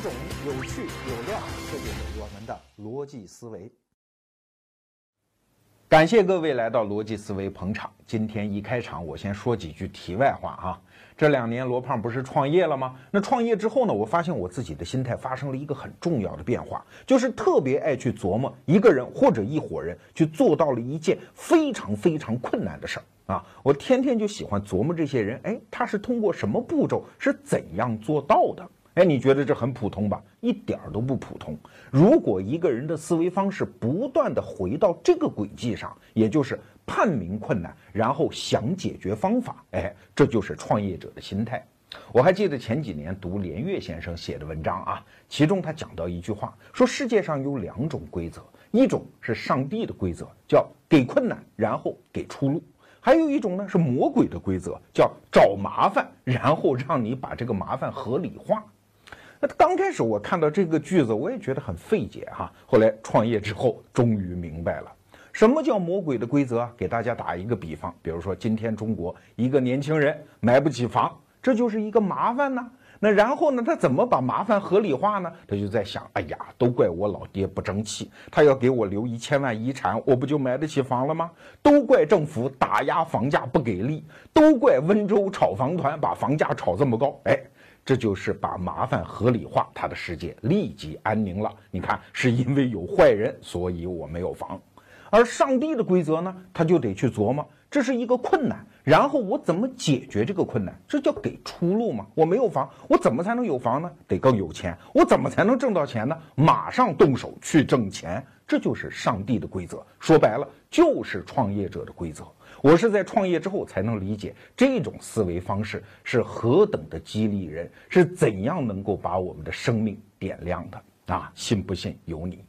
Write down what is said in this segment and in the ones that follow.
种有趣有料，这就是我们的逻辑思维。感谢各位来到逻辑思维捧场。今天一开场，我先说几句题外话啊。这两年罗胖不是创业了吗？那创业之后呢，我发现我自己的心态发生了一个很重要的变化，就是特别爱去琢磨一个人或者一伙人去做到了一件非常非常困难的事儿啊。我天天就喜欢琢磨这些人，哎，他是通过什么步骤，是怎样做到的？哎，你觉得这很普通吧？一点儿都不普通。如果一个人的思维方式不断的回到这个轨迹上，也就是判明困难，然后想解决方法，哎，这就是创业者的心态。我还记得前几年读连岳先生写的文章啊，其中他讲到一句话，说世界上有两种规则，一种是上帝的规则，叫给困难，然后给出路；还有一种呢是魔鬼的规则，叫找麻烦，然后让你把这个麻烦合理化。那刚开始我看到这个句子，我也觉得很费解哈。后来创业之后，终于明白了，什么叫魔鬼的规则？给大家打一个比方，比如说今天中国一个年轻人买不起房，这就是一个麻烦呢。那然后呢，他怎么把麻烦合理化呢？他就在想，哎呀，都怪我老爹不争气，他要给我留一千万遗产，我不就买得起房了吗？都怪政府打压房价不给力，都怪温州炒房团把房价炒这么高，哎。这就是把麻烦合理化，他的世界立即安宁了。你看，是因为有坏人，所以我没有房。而上帝的规则呢，他就得去琢磨，这是一个困难，然后我怎么解决这个困难？这叫给出路嘛。我没有房，我怎么才能有房呢？得更有钱。我怎么才能挣到钱呢？马上动手去挣钱。这就是上帝的规则。说白了，就是创业者的规则。我是在创业之后才能理解这种思维方式是何等的激励人，是怎样能够把我们的生命点亮的啊！信不信由你。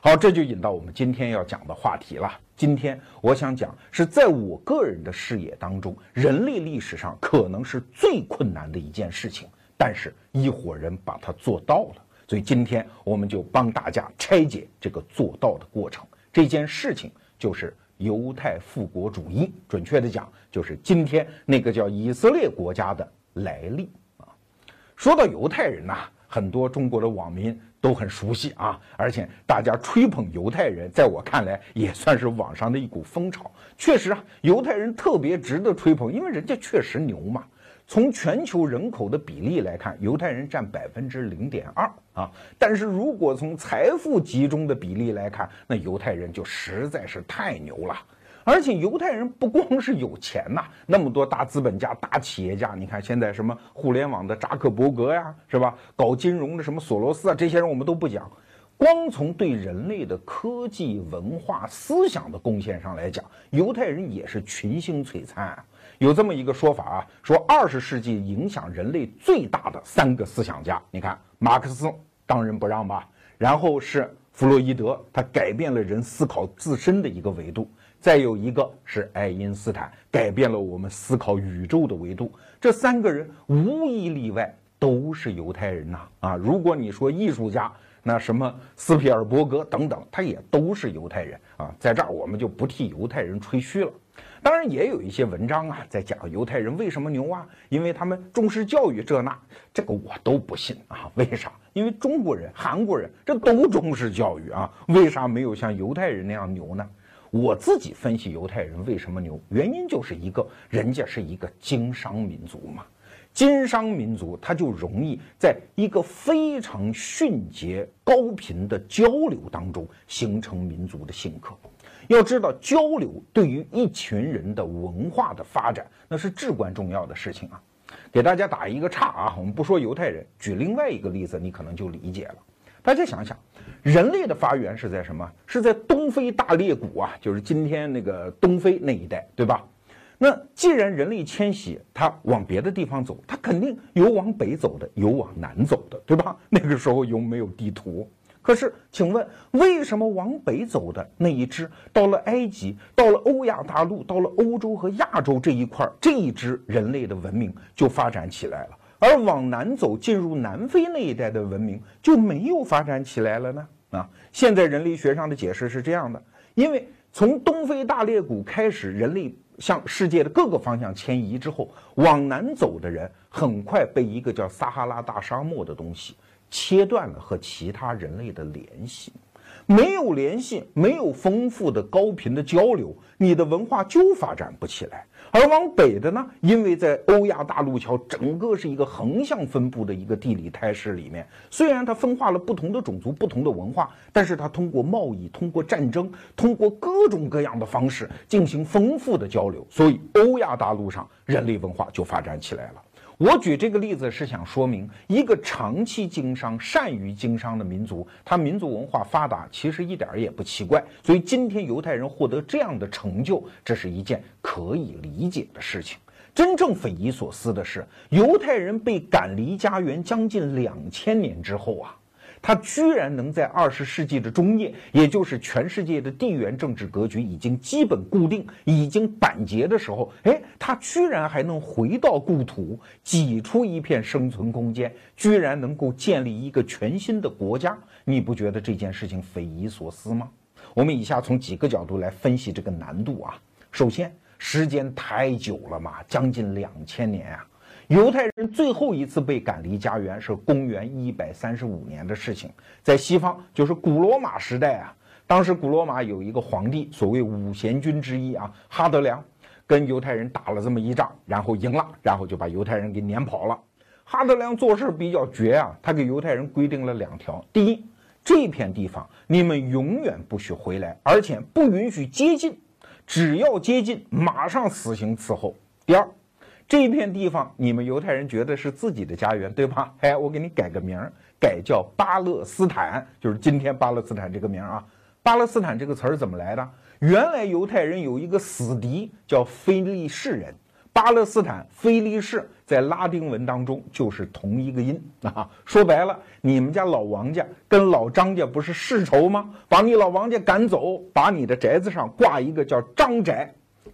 好，这就引到我们今天要讲的话题了。今天我想讲是在我个人的视野当中，人类历史上可能是最困难的一件事情，但是一伙人把它做到了。所以今天我们就帮大家拆解这个做到的过程。这件事情就是。犹太复国主义，准确的讲，就是今天那个叫以色列国家的来历啊。说到犹太人呐，很多中国的网民都很熟悉啊，而且大家吹捧犹太人，在我看来也算是网上的一股风潮。确实啊，犹太人特别值得吹捧，因为人家确实牛嘛。从全球人口的比例来看，犹太人占百分之零点二啊。但是如果从财富集中的比例来看，那犹太人就实在是太牛了。而且犹太人不光是有钱呐，那么多大资本家、大企业家，你看现在什么互联网的扎克伯格呀，是吧？搞金融的什么索罗斯啊，这些人我们都不讲。光从对人类的科技、文化、思想的贡献上来讲，犹太人也是群星璀璨。有这么一个说法啊，说二十世纪影响人类最大的三个思想家，你看马克思当仁不让吧，然后是弗洛伊德，他改变了人思考自身的一个维度，再有一个是爱因斯坦，改变了我们思考宇宙的维度。这三个人无一例外都是犹太人呐啊！如果你说艺术家，那什么斯皮尔伯格等等，他也都是犹太人啊。在这儿我们就不替犹太人吹嘘了。当然也有一些文章啊，在讲犹太人为什么牛啊？因为他们重视教育，这那，这个我都不信啊。为啥？因为中国人、韩国人这都重视教育啊，为啥没有像犹太人那样牛呢？我自己分析犹太人为什么牛，原因就是一个，人家是一个经商民族嘛。经商民族他就容易在一个非常迅捷、高频的交流当中形成民族的性格。要知道，交流对于一群人的文化的发展，那是至关重要的事情啊！给大家打一个岔啊，我们不说犹太人，举另外一个例子，你可能就理解了。大家想想，人类的发源是在什么？是在东非大裂谷啊，就是今天那个东非那一带，对吧？那既然人类迁徙，它往别的地方走，它肯定有往北走的，有往南走的，对吧？那个时候有没有地图？可是，请问为什么往北走的那一支到了埃及，到了欧亚大陆，到了欧洲和亚洲这一块儿，这一支人类的文明就发展起来了，而往南走进入南非那一带的文明就没有发展起来了呢？啊，现在人类学上的解释是这样的：因为从东非大裂谷开始，人类向世界的各个方向迁移之后，往南走的人很快被一个叫撒哈拉大沙漠的东西。切断了和其他人类的联系。没有联系，没有丰富的高频的交流，你的文化就发展不起来。而往北的呢，因为在欧亚大陆桥整个是一个横向分布的一个地理态势里面，虽然它分化了不同的种族、不同的文化，但是它通过贸易、通过战争、通过各种各样的方式进行丰富的交流，所以欧亚大陆上人类文化就发展起来了。我举这个例子是想说明，一个长期经商、善于经商的民族，它民族文化发达，其实一点也不奇怪。所以今天犹太人获得这样的成就，这是一件可以理解的事情。真正匪夷所思的是，犹太人被赶离家园将近两千年之后啊。他居然能在二十世纪的中叶，也就是全世界的地缘政治格局已经基本固定、已经板结的时候，哎，他居然还能回到故土，挤出一片生存空间，居然能够建立一个全新的国家，你不觉得这件事情匪夷所思吗？我们以下从几个角度来分析这个难度啊。首先，时间太久了嘛，将近两千年啊。犹太人最后一次被赶离家园是公元一百三十五年的事情，在西方就是古罗马时代啊。当时古罗马有一个皇帝，所谓五贤君之一啊，哈德良，跟犹太人打了这么一仗，然后赢了，然后就把犹太人给撵跑了。哈德良做事比较绝啊，他给犹太人规定了两条：第一，这片地方你们永远不许回来，而且不允许接近，只要接近，马上死刑伺候；第二。这片地方，你们犹太人觉得是自己的家园，对吧？哎，我给你改个名儿，改叫巴勒斯坦，就是今天巴勒斯坦这个名儿啊。巴勒斯坦这个词儿怎么来的？原来犹太人有一个死敌叫非利士人，巴勒斯坦、非利士在拉丁文当中就是同一个音 啊。说白了，你们家老王家跟老张家不是世仇吗？把你老王家赶走，把你的宅子上挂一个叫张宅，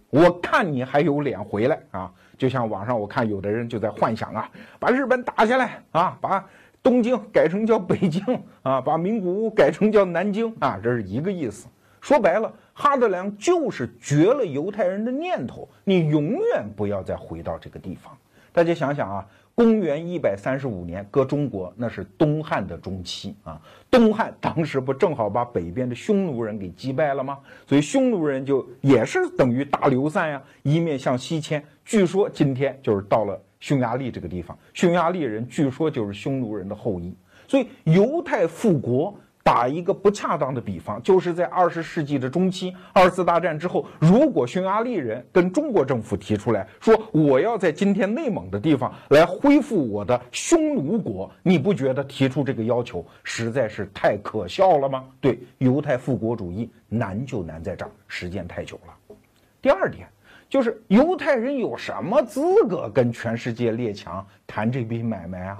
我看你还有脸回来啊？就像网上我看有的人就在幻想啊，把日本打下来啊，把东京改成叫北京啊，把名古屋改成叫南京啊，这是一个意思。说白了，哈德良就是绝了犹太人的念头，你永远不要再回到这个地方。大家想想啊。公元一百三十五年，搁中国那是东汉的中期啊。东汉当时不正好把北边的匈奴人给击败了吗？所以匈奴人就也是等于大流散呀，一面向西迁。据说今天就是到了匈牙利这个地方，匈牙利人据说就是匈奴人的后裔。所以犹太复国。打一个不恰当的比方，就是在二十世纪的中期，二次大战之后，如果匈牙利人跟中国政府提出来说，我要在今天内蒙的地方来恢复我的匈奴国，你不觉得提出这个要求实在是太可笑了吗？对，犹太复国主义难就难在这儿，时间太久了。第二点就是犹太人有什么资格跟全世界列强谈这笔买卖啊？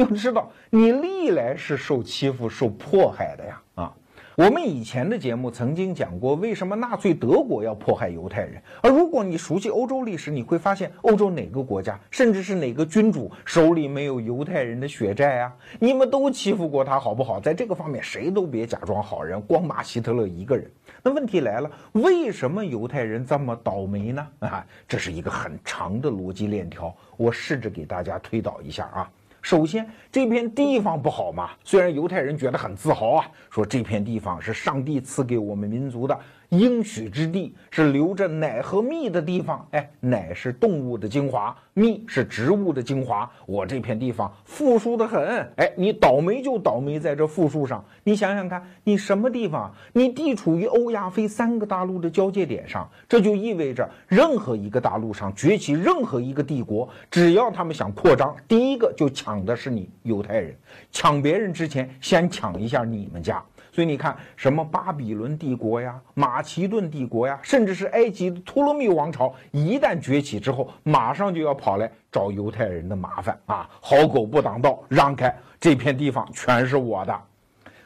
要知道，你历来是受欺负、受迫害的呀！啊，我们以前的节目曾经讲过，为什么纳粹德国要迫害犹太人？而如果你熟悉欧洲历史，你会发现，欧洲哪个国家，甚至是哪个君主手里没有犹太人的血债啊？你们都欺负过他，好不好？在这个方面，谁都别假装好人，光骂希特勒一个人。那问题来了，为什么犹太人这么倒霉呢？啊，这是一个很长的逻辑链条，我试着给大家推导一下啊。首先，这片地方不好嘛？虽然犹太人觉得很自豪啊，说这片地方是上帝赐给我们民族的。应许之地是流着奶和蜜的地方，哎，奶是动物的精华，蜜是植物的精华。我这片地方富庶的很，哎，你倒霉就倒霉在这富庶上。你想想看，你什么地方？你地处于欧亚非三个大陆的交界点上，这就意味着任何一个大陆上崛起任何一个帝国，只要他们想扩张，第一个就抢的是你犹太人，抢别人之前先抢一下你们家。所以你看，什么巴比伦帝国呀、马其顿帝国呀，甚至是埃及的托勒密王朝，一旦崛起之后，马上就要跑来找犹太人的麻烦啊！好狗不挡道，让开，这片地方全是我的。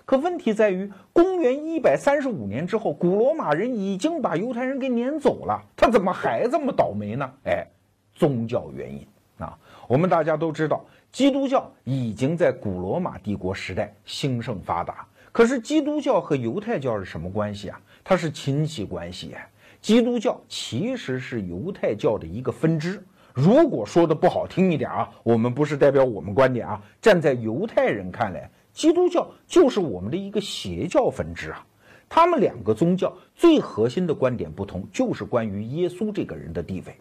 可问题在于，公元一百三十五年之后，古罗马人已经把犹太人给撵走了，他怎么还这么倒霉呢？哎，宗教原因啊！我们大家都知道，基督教已经在古罗马帝国时代兴盛发达。可是基督教和犹太教是什么关系啊？它是亲戚关系。基督教其实是犹太教的一个分支。如果说的不好听一点啊，我们不是代表我们观点啊，站在犹太人看来，基督教就是我们的一个邪教分支啊。他们两个宗教最核心的观点不同，就是关于耶稣这个人的地位。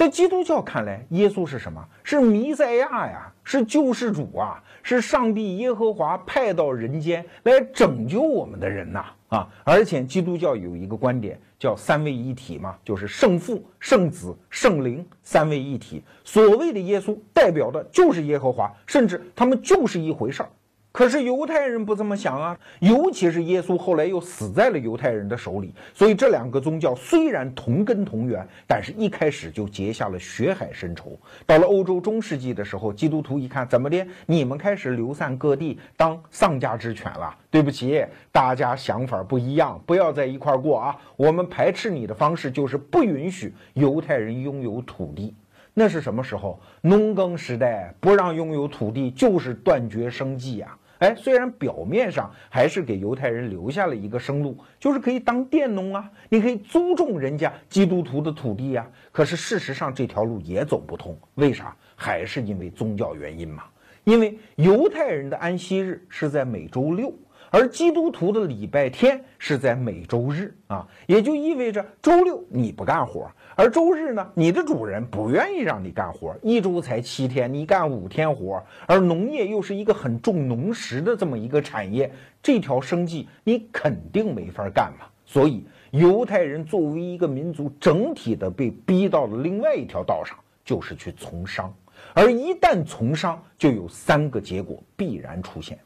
在基督教看来，耶稣是什么？是弥赛亚呀，是救世主啊，是上帝耶和华派到人间来拯救我们的人呐啊！而且基督教有一个观点叫三位一体嘛，就是圣父、圣子、圣灵三位一体。所谓的耶稣代表的就是耶和华，甚至他们就是一回事儿。可是犹太人不这么想啊，尤其是耶稣后来又死在了犹太人的手里，所以这两个宗教虽然同根同源，但是一开始就结下了血海深仇。到了欧洲中世纪的时候，基督徒一看，怎么的？你们开始流散各地当丧家之犬了？对不起，大家想法不一样，不要在一块过啊！我们排斥你的方式就是不允许犹太人拥有土地。那是什么时候？农耕时代，不让拥有土地就是断绝生计呀！哎，虽然表面上还是给犹太人留下了一个生路，就是可以当佃农啊，你可以租种人家基督徒的土地呀。可是事实上这条路也走不通，为啥？还是因为宗教原因嘛。因为犹太人的安息日是在每周六。而基督徒的礼拜天是在每周日啊，也就意味着周六你不干活，而周日呢，你的主人不愿意让你干活，一周才七天，你干五天活，而农业又是一个很重农时的这么一个产业，这条生计你肯定没法干嘛。所以犹太人作为一个民族，整体的被逼到了另外一条道上，就是去从商，而一旦从商，就有三个结果必然出现。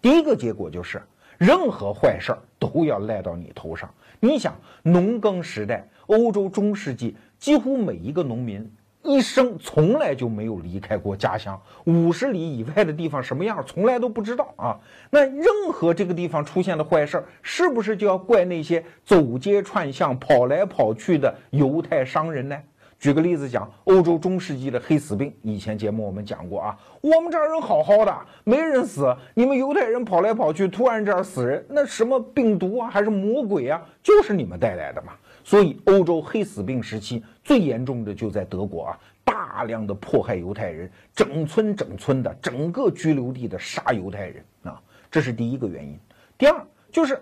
第一个结果就是，任何坏事儿都要赖到你头上。你想，农耕时代，欧洲中世纪，几乎每一个农民一生从来就没有离开过家乡，五十里以外的地方什么样，从来都不知道啊。那任何这个地方出现的坏事儿，是不是就要怪那些走街串巷、跑来跑去的犹太商人呢？举个例子讲，欧洲中世纪的黑死病，以前节目我们讲过啊。我们这儿人好好的，没人死，你们犹太人跑来跑去，突然这儿死人，那什么病毒啊，还是魔鬼啊，就是你们带来的嘛。所以欧洲黑死病时期最严重的就在德国啊，大量的迫害犹太人，整村整村的，整个居留地的杀犹太人啊，这是第一个原因。第二就是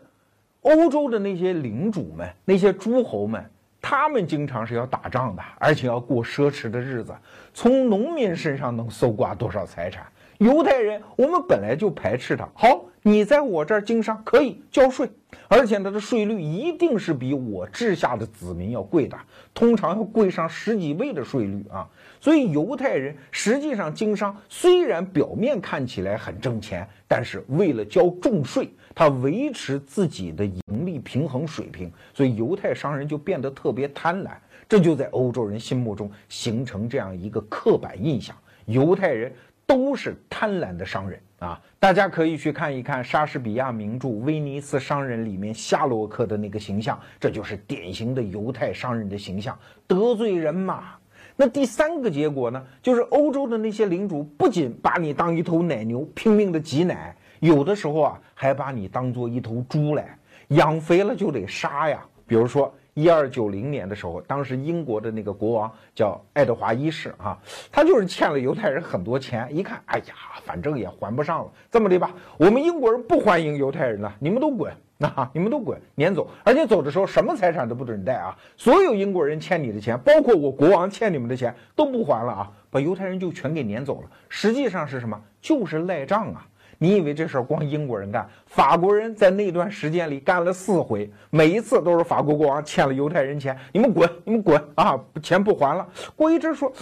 欧洲的那些领主们，那些诸侯们。他们经常是要打仗的，而且要过奢侈的日子，从农民身上能搜刮多少财产？犹太人，我们本来就排斥他。好，你在我这儿经商可以交税，而且他的税率一定是比我治下的子民要贵的，通常要贵上十几倍的税率啊。所以犹太人实际上经商，虽然表面看起来很挣钱，但是为了交重税。他维持自己的盈利平衡水平，所以犹太商人就变得特别贪婪，这就在欧洲人心目中形成这样一个刻板印象：犹太人都是贪婪的商人啊！大家可以去看一看莎士比亚名著《威尼斯商人》里面夏洛克的那个形象，这就是典型的犹太商人的形象，得罪人嘛。那第三个结果呢，就是欧洲的那些领主不仅把你当一头奶牛拼命的挤奶。有的时候啊，还把你当做一头猪来养肥了就得杀呀。比如说一二九零年的时候，当时英国的那个国王叫爱德华一世啊，他就是欠了犹太人很多钱，一看，哎呀，反正也还不上了，这么的吧，我们英国人不欢迎犹太人了，你们都滚，那你们都滚，撵走，而且走的时候什么财产都不准带啊，所有英国人欠你的钱，包括我国王欠你们的钱都不还了啊，把犹太人就全给撵走了。实际上是什么？就是赖账啊。你以为这事儿光英国人干？法国人在那段时间里干了四回，每一次都是法国国王欠了犹太人钱，你们滚，你们滚啊！钱不还了。过一阵说，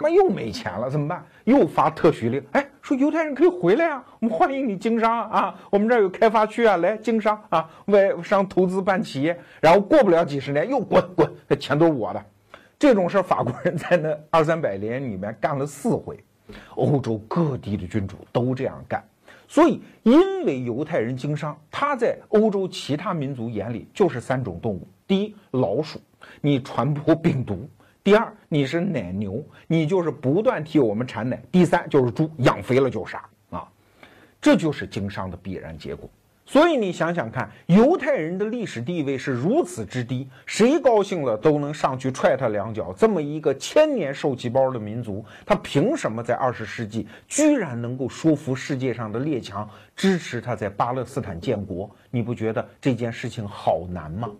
妈又没钱了，怎么办？又发特许令，哎，说犹太人可以回来啊，我们欢迎你经商啊，我们这儿有开发区啊，来经商啊，外商投资办企业。然后过不了几十年，又滚滚，这钱都是我的。这种事儿，法国人在那二三百年里面干了四回，欧洲各地的君主都这样干。所以，因为犹太人经商，他在欧洲其他民族眼里就是三种动物：第一，老鼠，你传播病毒；第二，你是奶牛，你就是不断替我们产奶；第三，就是猪，养肥了就杀啊！这就是经商的必然结果。所以你想想看，犹太人的历史地位是如此之低，谁高兴了都能上去踹他两脚。这么一个千年受气包的民族，他凭什么在二十世纪居然能够说服世界上的列强支持他在巴勒斯坦建国？你不觉得这件事情好难吗？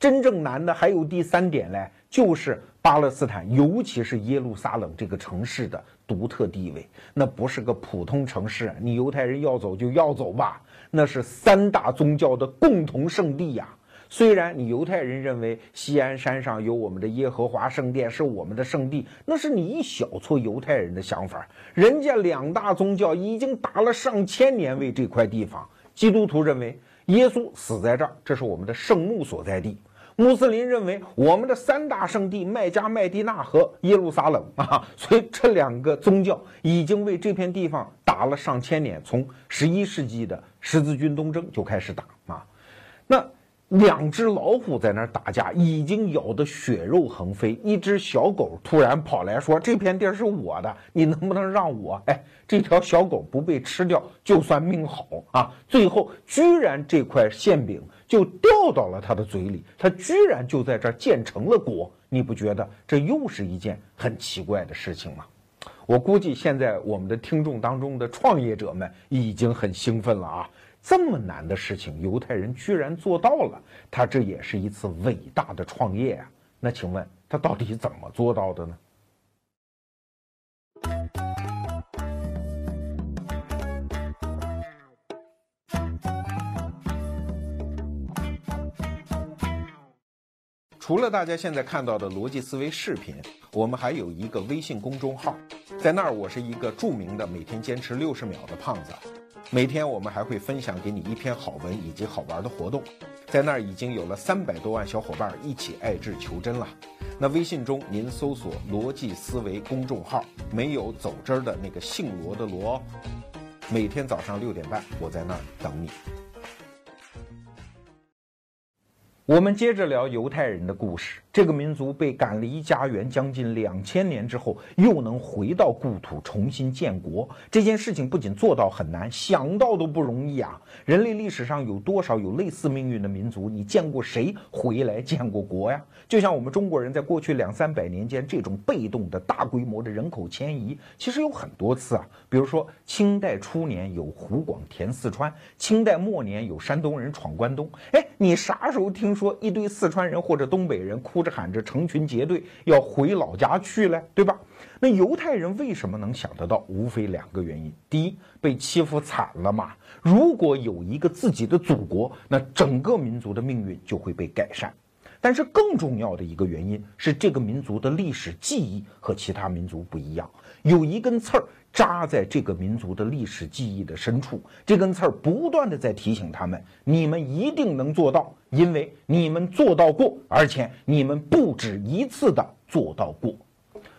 真正难的还有第三点嘞，就是巴勒斯坦，尤其是耶路撒冷这个城市的独特地位，那不是个普通城市，你犹太人要走就要走吧。那是三大宗教的共同圣地呀！虽然你犹太人认为西安山上有我们的耶和华圣殿是我们的圣地，那是你一小撮犹太人的想法。人家两大宗教已经打了上千年为这块地方。基督徒认为耶稣死在这儿，这是我们的圣墓所在地。穆斯林认为我们的三大圣地麦加、麦地那和耶路撒冷啊，所以这两个宗教已经为这片地方打了上千年，从十一世纪的十字军东征就开始打啊，那。两只老虎在那儿打架，已经咬得血肉横飞。一只小狗突然跑来说：“这片地儿是我的，你能不能让我？”哎，这条小狗不被吃掉就算命好啊！最后居然这块馅饼就掉到了他的嘴里，他居然就在这儿建成了国。你不觉得这又是一件很奇怪的事情吗？我估计现在我们的听众当中的创业者们已经很兴奋了啊！这么难的事情，犹太人居然做到了，他这也是一次伟大的创业啊！那请问他到底怎么做到的呢？除了大家现在看到的逻辑思维视频，我们还有一个微信公众号，在那儿我是一个著名的每天坚持六十秒的胖子。每天我们还会分享给你一篇好文以及好玩的活动，在那儿已经有了三百多万小伙伴一起爱智求真了。那微信中您搜索“逻辑思维”公众号，没有走之儿的那个姓罗的罗。每天早上六点半，我在那儿等你。我们接着聊犹太人的故事。这个民族被赶离家园将近两千年之后，又能回到故土重新建国，这件事情不仅做到很难，想到都不容易啊！人类历史上有多少有类似命运的民族？你见过谁回来建过国呀？就像我们中国人在过去两三百年间，这种被动的大规模的人口迁移，其实有很多次啊。比如说清代初年有湖广填四川，清代末年有山东人闯关东。哎，你啥时候听说一堆四川人或者东北人哭着喊着成群结队要回老家去嘞，对吧？那犹太人为什么能想得到？无非两个原因：第一，被欺负惨了嘛。如果有一个自己的祖国，那整个民族的命运就会被改善。但是更重要的一个原因是，这个民族的历史记忆和其他民族不一样，有一根刺儿扎在这个民族的历史记忆的深处，这根刺儿不断的在提醒他们：你们一定能做到，因为你们做到过，而且你们不止一次的做到过。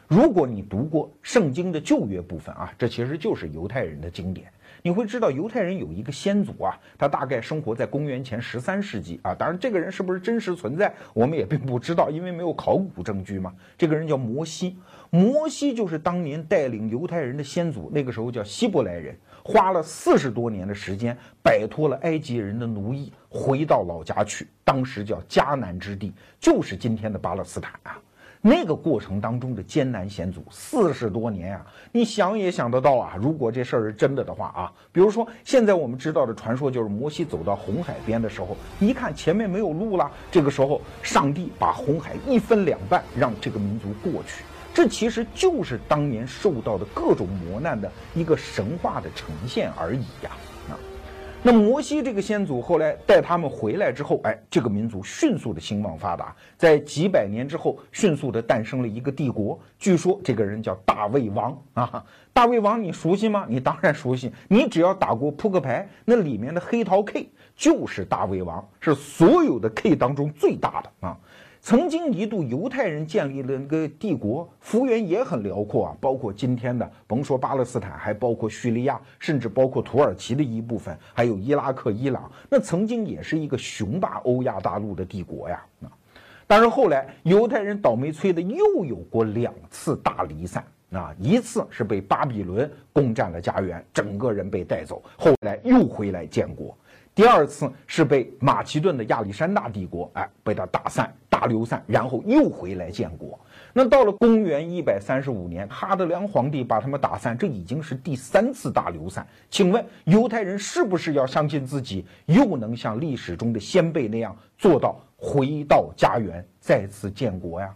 如果你读过圣经的旧约部分啊，这其实就是犹太人的经典。你会知道犹太人有一个先祖啊，他大概生活在公元前十三世纪啊。当然，这个人是不是真实存在，我们也并不知道，因为没有考古证据嘛。这个人叫摩西，摩西就是当年带领犹太人的先祖，那个时候叫希伯来人，花了四十多年的时间摆脱了埃及人的奴役，回到老家去，当时叫迦南之地，就是今天的巴勒斯坦啊。那个过程当中的艰难险阻，四十多年啊，你想也想得到啊。如果这事儿是真的的话啊，比如说现在我们知道的传说，就是摩西走到红海边的时候，一看前面没有路了，这个时候上帝把红海一分两半，让这个民族过去。这其实就是当年受到的各种磨难的一个神话的呈现而已呀。那摩西这个先祖后来带他们回来之后，哎，这个民族迅速的兴旺发达，在几百年之后，迅速的诞生了一个帝国。据说这个人叫大卫王啊，大卫王你熟悉吗？你当然熟悉，你只要打过扑克牌，那里面的黑桃 K 就是大卫王，是所有的 K 当中最大的啊。曾经一度，犹太人建立了那个帝国，幅员也很辽阔啊，包括今天的，甭说巴勒斯坦，还包括叙利亚，甚至包括土耳其的一部分，还有伊拉克、伊朗，那曾经也是一个雄霸欧亚大陆的帝国呀。啊，但是后来犹太人倒霉催的又有过两次大离散啊，一次是被巴比伦攻占了家园，整个人被带走，后来又回来建国。第二次是被马其顿的亚历山大帝国，哎，被他打散、大流散，然后又回来建国。那到了公元一百三十五年，哈德良皇帝把他们打散，这已经是第三次大流散。请问犹太人是不是要相信自己又能像历史中的先辈那样做到回到家园、再次建国呀？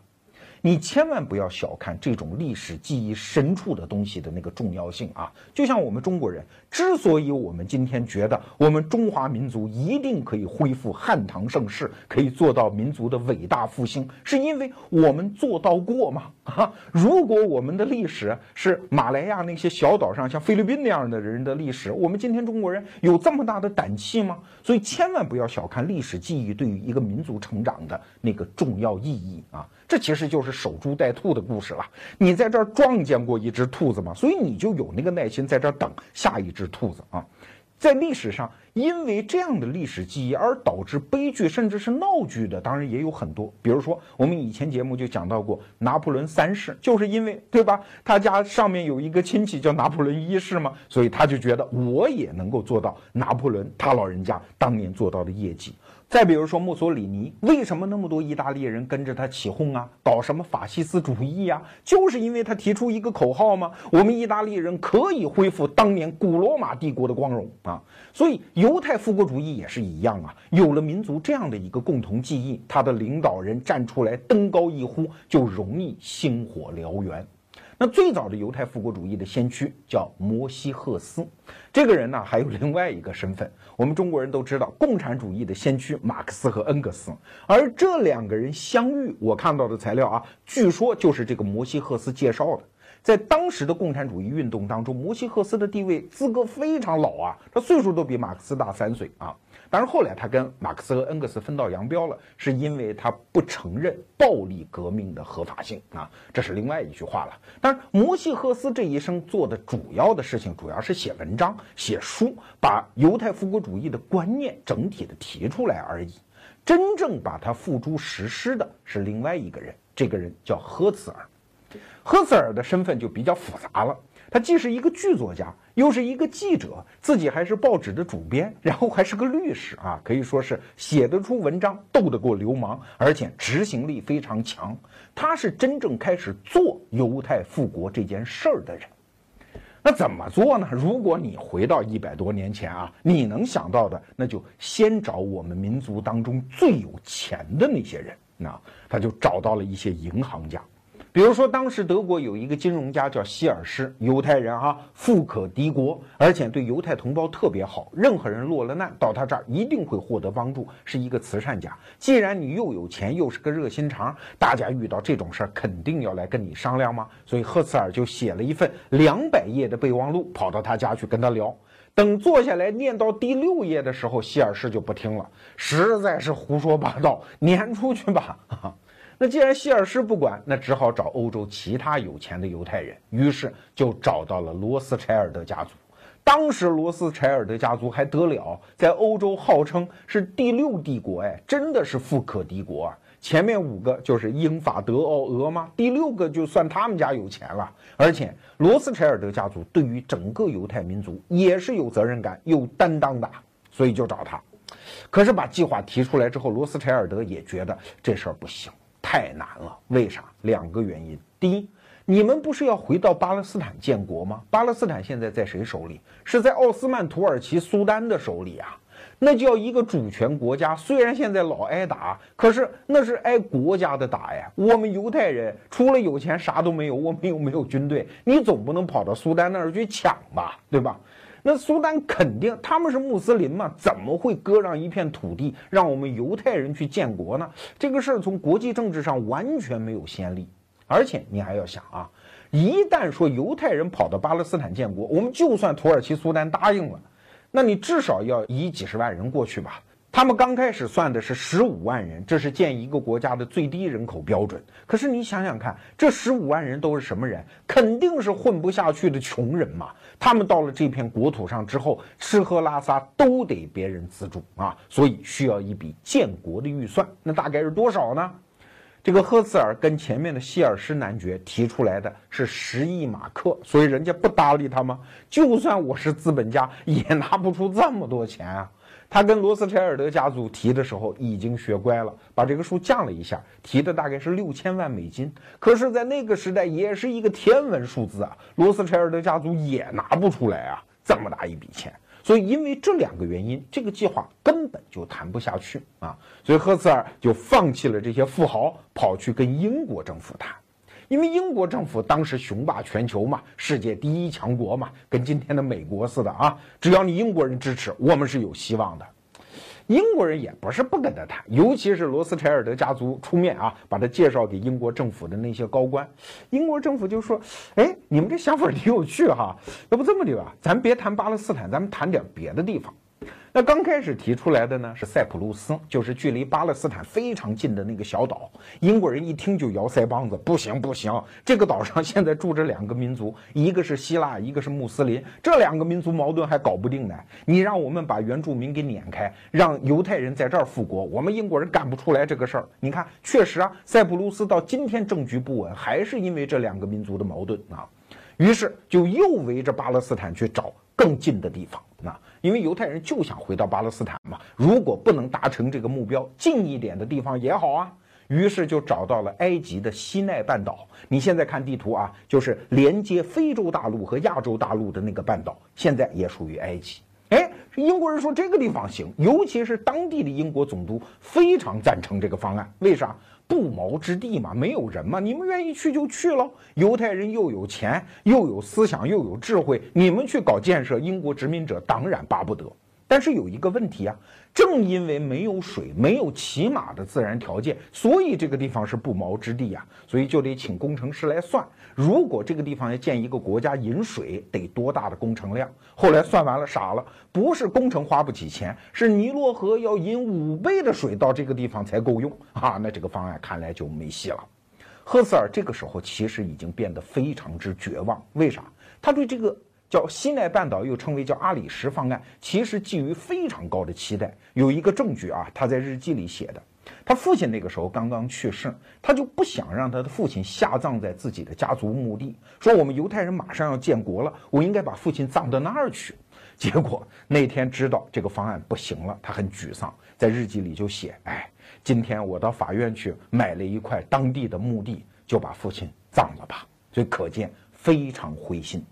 你千万不要小看这种历史记忆深处的东西的那个重要性啊！就像我们中国人，之所以我们今天觉得我们中华民族一定可以恢复汉唐盛世，可以做到民族的伟大复兴，是因为我们做到过吗？啊！如果我们的历史是马来亚那些小岛上像菲律宾那样的人的历史，我们今天中国人有这么大的胆气吗？所以千万不要小看历史记忆对于一个民族成长的那个重要意义啊！这其实就是守株待兔的故事了。你在这儿撞见过一只兔子吗？所以你就有那个耐心在这儿等下一只兔子啊。在历史上，因为这样的历史记忆而导致悲剧甚至是闹剧的，当然也有很多。比如说，我们以前节目就讲到过拿破仑三世，就是因为对吧？他家上面有一个亲戚叫拿破仑一世嘛，所以他就觉得我也能够做到拿破仑他老人家当年做到的业绩。再比如说墨索里尼，为什么那么多意大利人跟着他起哄啊，搞什么法西斯主义呀？就是因为他提出一个口号吗？我们意大利人可以恢复当年古罗马帝国的光荣啊！所以犹太复国主义也是一样啊，有了民族这样的一个共同记忆，他的领导人站出来登高一呼，就容易星火燎原。那最早的犹太复国主义的先驱叫摩西赫斯，这个人呢还有另外一个身份。我们中国人都知道，共产主义的先驱马克思和恩格斯，而这两个人相遇，我看到的材料啊，据说就是这个摩西赫斯介绍的。在当时的共产主义运动当中，摩西赫斯的地位资格非常老啊，他岁数都比马克思大三岁啊。当然后来他跟马克思和恩格斯分道扬镳了，是因为他不承认暴力革命的合法性啊，这是另外一句话了。但是摩西赫斯这一生做的主要的事情，主要是写文章、写书，把犹太复国主义的观念整体的提出来而已。真正把它付诸实施的是另外一个人，这个人叫赫茨尔。赫茨尔的身份就比较复杂了，他既是一个剧作家，又是一个记者，自己还是报纸的主编，然后还是个律师啊，可以说是写得出文章，斗得过流氓，而且执行力非常强。他是真正开始做犹太复国这件事儿的人。那怎么做呢？如果你回到一百多年前啊，你能想到的，那就先找我们民族当中最有钱的那些人。那他就找到了一些银行家。比如说，当时德国有一个金融家叫希尔施，犹太人哈，富可敌国，而且对犹太同胞特别好。任何人落了难，到他这儿一定会获得帮助，是一个慈善家。既然你又有钱，又是个热心肠，大家遇到这种事儿肯定要来跟你商量吗？所以赫茨尔就写了一份两百页的备忘录，跑到他家去跟他聊。等坐下来念到第六页的时候，希尔施就不听了，实在是胡说八道，撵出去吧。那既然希尔施不管，那只好找欧洲其他有钱的犹太人。于是就找到了罗斯柴尔德家族。当时罗斯柴尔德家族还得了，在欧洲号称是第六帝国，哎，真的是富可敌国啊！前面五个就是英法德奥俄吗？第六个就算他们家有钱了。而且罗斯柴尔德家族对于整个犹太民族也是有责任感、有担当的，所以就找他。可是把计划提出来之后，罗斯柴尔德也觉得这事儿不行。太难了，为啥？两个原因。第一，你们不是要回到巴勒斯坦建国吗？巴勒斯坦现在在谁手里？是在奥斯曼土耳其苏丹的手里啊！那叫一个主权国家，虽然现在老挨打，可是那是挨国家的打呀。我们犹太人除了有钱啥都没有，我们又没有军队，你总不能跑到苏丹那儿去抢吧，对吧？那苏丹肯定他们是穆斯林嘛，怎么会割让一片土地让我们犹太人去建国呢？这个事儿从国际政治上完全没有先例。而且你还要想啊，一旦说犹太人跑到巴勒斯坦建国，我们就算土耳其苏丹答应了，那你至少要移几十万人过去吧。他们刚开始算的是十五万人，这是建一个国家的最低人口标准。可是你想想看，这十五万人都是什么人？肯定是混不下去的穷人嘛。他们到了这片国土上之后，吃喝拉撒都得别人资助啊，所以需要一笔建国的预算。那大概是多少呢？这个赫茨尔跟前面的希尔施男爵提出来的是十亿马克，所以人家不搭理他吗？就算我是资本家，也拿不出这么多钱啊。他跟罗斯柴尔德家族提的时候已经学乖了，把这个数降了一下，提的大概是六千万美金。可是，在那个时代也是一个天文数字啊，罗斯柴尔德家族也拿不出来啊，这么大一笔钱。所以，因为这两个原因，这个计划根本就谈不下去啊。所以，赫茨尔就放弃了这些富豪，跑去跟英国政府谈。因为英国政府当时雄霸全球嘛，世界第一强国嘛，跟今天的美国似的啊。只要你英国人支持，我们是有希望的。英国人也不是不跟他谈，尤其是罗斯柴尔德家族出面啊，把他介绍给英国政府的那些高官。英国政府就说：“哎，你们这想法挺有趣哈，要不这么的吧，咱别谈巴勒斯坦，咱们谈点别的地方。”那刚开始提出来的呢是塞浦路斯，就是距离巴勒斯坦非常近的那个小岛。英国人一听就摇腮帮子，不行不行，这个岛上现在住着两个民族，一个是希腊，一个是穆斯林，这两个民族矛盾还搞不定呢。你让我们把原住民给撵开，让犹太人在这儿复国，我们英国人干不出来这个事儿。你看，确实啊，塞浦路斯到今天政局不稳，还是因为这两个民族的矛盾啊。于是就又围着巴勒斯坦去找更近的地方。那因为犹太人就想回到巴勒斯坦嘛，如果不能达成这个目标，近一点的地方也好啊。于是就找到了埃及的西奈半岛。你现在看地图啊，就是连接非洲大陆和亚洲大陆的那个半岛，现在也属于埃及。哎，英国人说这个地方行，尤其是当地的英国总督非常赞成这个方案。为啥？不毛之地嘛，没有人嘛，你们愿意去就去喽。犹太人又有钱，又有思想，又有智慧，你们去搞建设，英国殖民者当然巴不得。但是有一个问题啊，正因为没有水，没有起码的自然条件，所以这个地方是不毛之地呀。所以就得请工程师来算，如果这个地方要建一个国家引水，得多大的工程量？后来算完了，傻了，不是工程花不起钱，是尼罗河要引五倍的水到这个地方才够用啊。那这个方案看来就没戏了。赫茨尔这个时候其实已经变得非常之绝望，为啥？他对这个。叫西奈半岛，又称为叫阿里什方案，其实寄予非常高的期待。有一个证据啊，他在日记里写的，他父亲那个时候刚刚去世，他就不想让他的父亲下葬在自己的家族墓地，说我们犹太人马上要建国了，我应该把父亲葬到那儿去。结果那天知道这个方案不行了，他很沮丧，在日记里就写：哎，今天我到法院去买了一块当地的墓地，就把父亲葬了吧。所以可见非常灰心。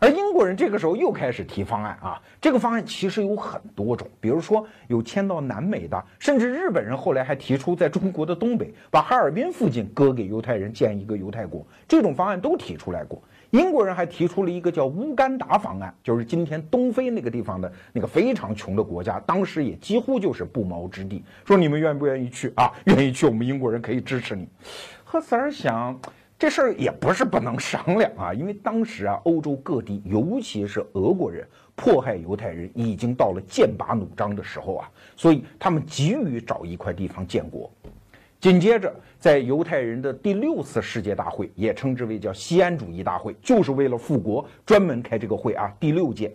而英国人这个时候又开始提方案啊，这个方案其实有很多种，比如说有迁到南美的，甚至日本人后来还提出在中国的东北，把哈尔滨附近割给犹太人建一个犹太国，这种方案都提出来过。英国人还提出了一个叫乌干达方案，就是今天东非那个地方的那个非常穷的国家，当时也几乎就是不毛之地，说你们愿不愿意去啊？愿意去，我们英国人可以支持你。赫塞尔想。这事儿也不是不能商量啊，因为当时啊，欧洲各地，尤其是俄国人迫害犹太人，已经到了剑拔弩张的时候啊，所以他们急于找一块地方建国。紧接着，在犹太人的第六次世界大会，也称之为叫西安主义大会，就是为了复国专门开这个会啊。第六届，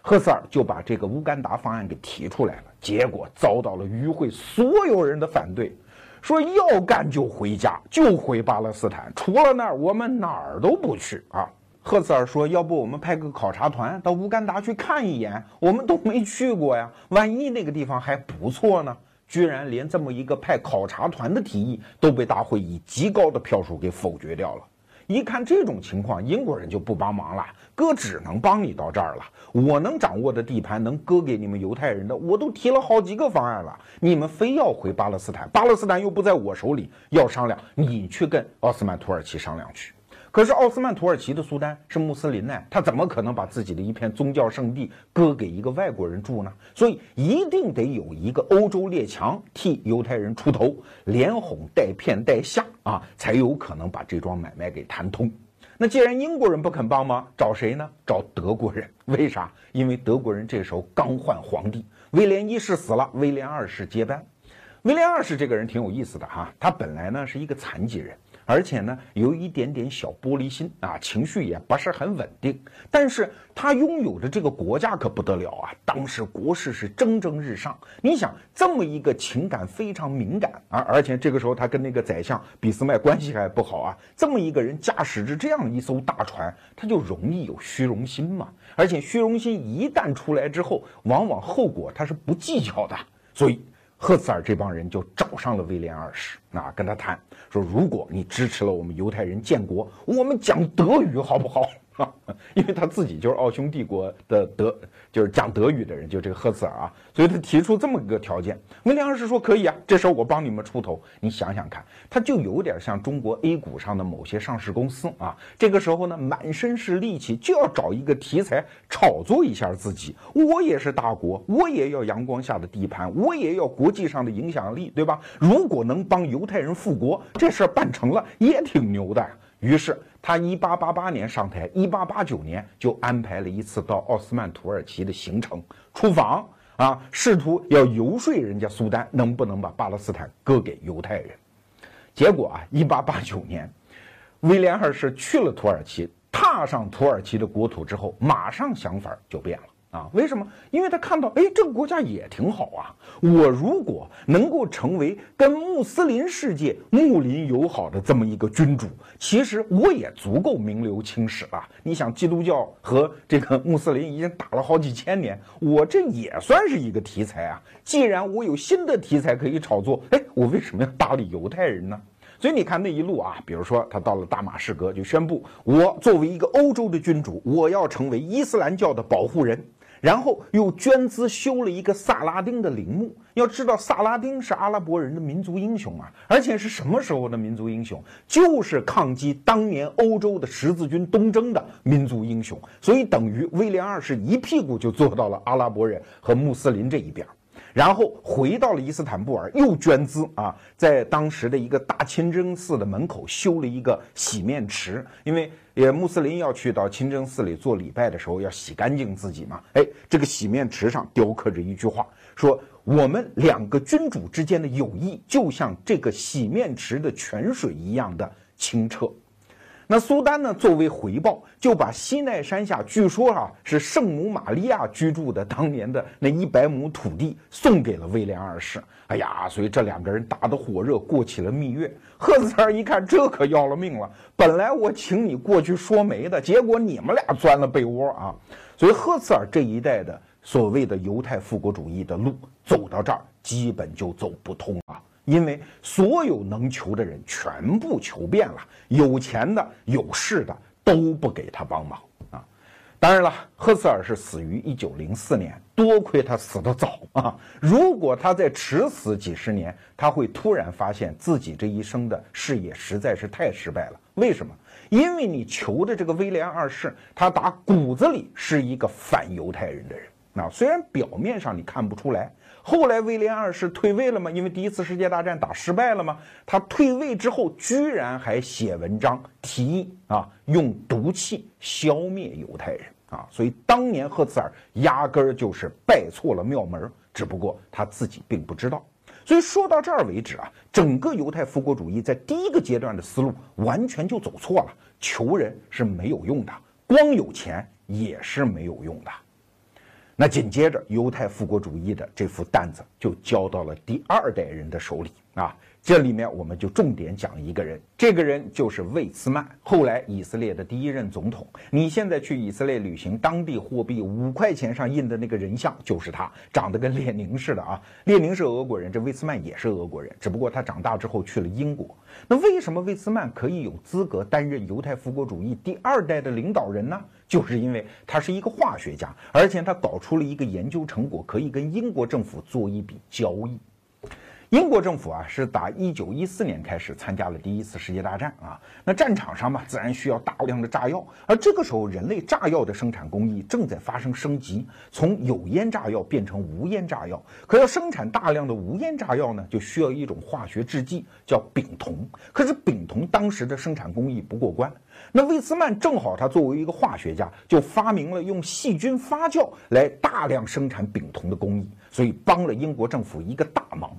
赫塞尔就把这个乌干达方案给提出来了，结果遭到了与会所有人的反对。说要干就回家，就回巴勒斯坦，除了那儿我们哪儿都不去啊！赫茨尔说：“要不我们派个考察团到乌干达去看一眼？我们都没去过呀，万一那个地方还不错呢？”居然连这么一个派考察团的提议都被大会以极高的票数给否决掉了。一看这种情况，英国人就不帮忙了。哥只能帮你到这儿了。我能掌握的地盘，能割给你们犹太人的，我都提了好几个方案了。你们非要回巴勒斯坦，巴勒斯坦又不在我手里，要商量，你去跟奥斯曼土耳其商量去。可是奥斯曼土耳其的苏丹是穆斯林呢，他怎么可能把自己的一片宗教圣地割给一个外国人住呢？所以一定得有一个欧洲列强替犹太人出头，连哄带骗带吓啊，才有可能把这桩买卖给谈通。那既然英国人不肯帮忙，找谁呢？找德国人。为啥？因为德国人这时候刚换皇帝，威廉一世死了，威廉二世接班。威廉二世这个人挺有意思的哈，他本来呢是一个残疾人。而且呢有一点点小玻璃心啊，情绪也不是很稳定。但是他拥有的这个国家可不得了啊，当时国势是蒸蒸日上。你想这么一个情感非常敏感啊，而且这个时候他跟那个宰相俾斯麦关系还不好啊，这么一个人驾驶着这样一艘大船，他就容易有虚荣心嘛。而且虚荣心一旦出来之后，往往后果他是不计较的，所以。赫茨尔这帮人就找上了威廉二世，啊，跟他谈说，如果你支持了我们犹太人建国，我们讲德语好不好？因为他自己就是奥匈帝国的德，就是讲德语的人，就这个赫茨尔啊，所以他提出这么一个条件。威廉二世说可以啊，这时候我帮你们出头。你想想看，他就有点像中国 A 股上的某些上市公司啊，这个时候呢，满身是力气，就要找一个题材炒作一下自己。我也是大国，我也要阳光下的地盘，我也要国际上的影响力，对吧？如果能帮犹太人复国，这事儿办成了也挺牛的。于是。他一八八八年上台，一八八九年就安排了一次到奥斯曼土耳其的行程出访啊，试图要游说人家苏丹能不能把巴勒斯坦割给犹太人。结果啊，一八八九年，威廉二世去了土耳其，踏上土耳其的国土之后，马上想法就变了。啊，为什么？因为他看到，哎，这个国家也挺好啊。我如果能够成为跟穆斯林世界睦邻友好的这么一个君主，其实我也足够名留青史了。你想，基督教和这个穆斯林已经打了好几千年，我这也算是一个题材啊。既然我有新的题材可以炒作，哎，我为什么要搭理犹太人呢？所以你看那一路啊，比如说他到了大马士革，就宣布我作为一个欧洲的君主，我要成为伊斯兰教的保护人。然后又捐资修了一个萨拉丁的陵墓。要知道，萨拉丁是阿拉伯人的民族英雄啊，而且是什么时候的民族英雄？就是抗击当年欧洲的十字军东征的民族英雄。所以等于威廉二世一屁股就坐到了阿拉伯人和穆斯林这一边。然后回到了伊斯坦布尔，又捐资啊，在当时的一个大清真寺的门口修了一个洗面池，因为也穆斯林要去到清真寺里做礼拜的时候要洗干净自己嘛。哎，这个洗面池上雕刻着一句话，说我们两个君主之间的友谊就像这个洗面池的泉水一样的清澈。那苏丹呢？作为回报，就把西奈山下据说啊是圣母玛利亚居住的当年的那一百亩土地送给了威廉二世。哎呀，所以这两个人打得火热，过起了蜜月。赫兹尔一看，这可要了命了！本来我请你过去说媒的，结果你们俩钻了被窝啊！所以赫兹尔这一代的所谓的犹太复国主义的路走到这儿，基本就走不通了。因为所有能求的人全部求遍了，有钱的、有势的都不给他帮忙啊！当然了，赫茨尔是死于一九零四年，多亏他死得早啊！如果他再迟死几十年，他会突然发现自己这一生的事业实在是太失败了。为什么？因为你求的这个威廉二世，他打骨子里是一个反犹太人的人啊！虽然表面上你看不出来。后来威廉二世退位了吗？因为第一次世界大战打失败了吗？他退位之后，居然还写文章提议啊，用毒气消灭犹太人啊！所以当年赫茨尔压根儿就是拜错了庙门，只不过他自己并不知道。所以说到这儿为止啊，整个犹太复国主义在第一个阶段的思路完全就走错了。求人是没有用的，光有钱也是没有用的。那紧接着，犹太复国主义的这副担子就交到了第二代人的手里啊。这里面我们就重点讲一个人，这个人就是魏茨曼，后来以色列的第一任总统。你现在去以色列旅行，当地货币五块钱上印的那个人像就是他，长得跟列宁似的啊。列宁是俄国人，这魏茨曼也是俄国人，只不过他长大之后去了英国。那为什么魏茨曼可以有资格担任犹太复国主义第二代的领导人呢？就是因为他是一个化学家，而且他搞出了一个研究成果，可以跟英国政府做一笔交易。英国政府啊，是打一九一四年开始参加了第一次世界大战啊。那战场上嘛，自然需要大量的炸药。而这个时候，人类炸药的生产工艺正在发生升级，从有烟炸药变成无烟炸药。可要生产大量的无烟炸药呢，就需要一种化学制剂，叫丙酮。可是丙酮当时的生产工艺不过关。那魏茨曼正好他作为一个化学家，就发明了用细菌发酵来大量生产丙酮的工艺，所以帮了英国政府一个大忙。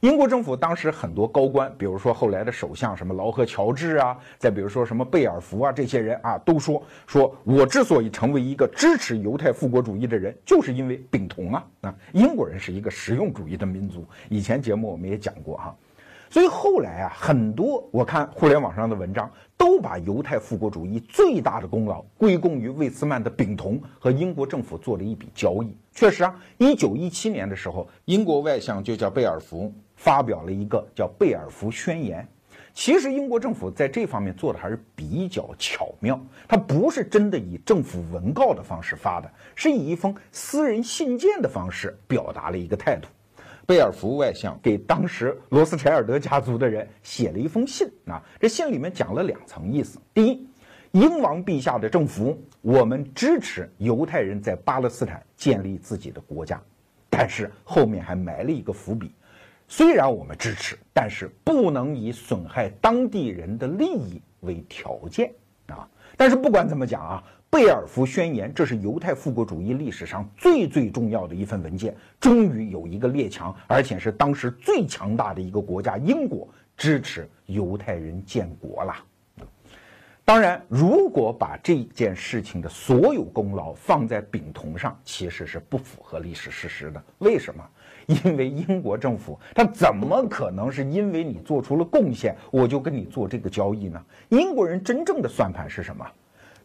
英国政府当时很多高官，比如说后来的首相什么劳合乔治啊，再比如说什么贝尔福啊，这些人啊都说说我之所以成为一个支持犹太复国主义的人，就是因为丙酮啊啊！英国人是一个实用主义的民族，以前节目我们也讲过哈。所以后来啊，很多我看互联网上的文章都把犹太复国主义最大的功劳归功于魏斯曼的丙酮和英国政府做了一笔交易。确实啊，一九一七年的时候，英国外相就叫贝尔福，发表了一个叫《贝尔福宣言》。其实英国政府在这方面做的还是比较巧妙，它不是真的以政府文告的方式发的，是以一封私人信件的方式表达了一个态度。贝尔福外相给当时罗斯柴尔德家族的人写了一封信啊，这信里面讲了两层意思。第一，英王陛下的政府，我们支持犹太人在巴勒斯坦建立自己的国家，但是后面还埋了一个伏笔，虽然我们支持，但是不能以损害当地人的利益为条件啊。但是不管怎么讲啊。贝尔福宣言，这是犹太复国主义历史上最最重要的一份文件。终于有一个列强，而且是当时最强大的一个国家——英国，支持犹太人建国了。当然，如果把这件事情的所有功劳放在丙酮上，其实是不符合历史事实的。为什么？因为英国政府他怎么可能是因为你做出了贡献，我就跟你做这个交易呢？英国人真正的算盘是什么？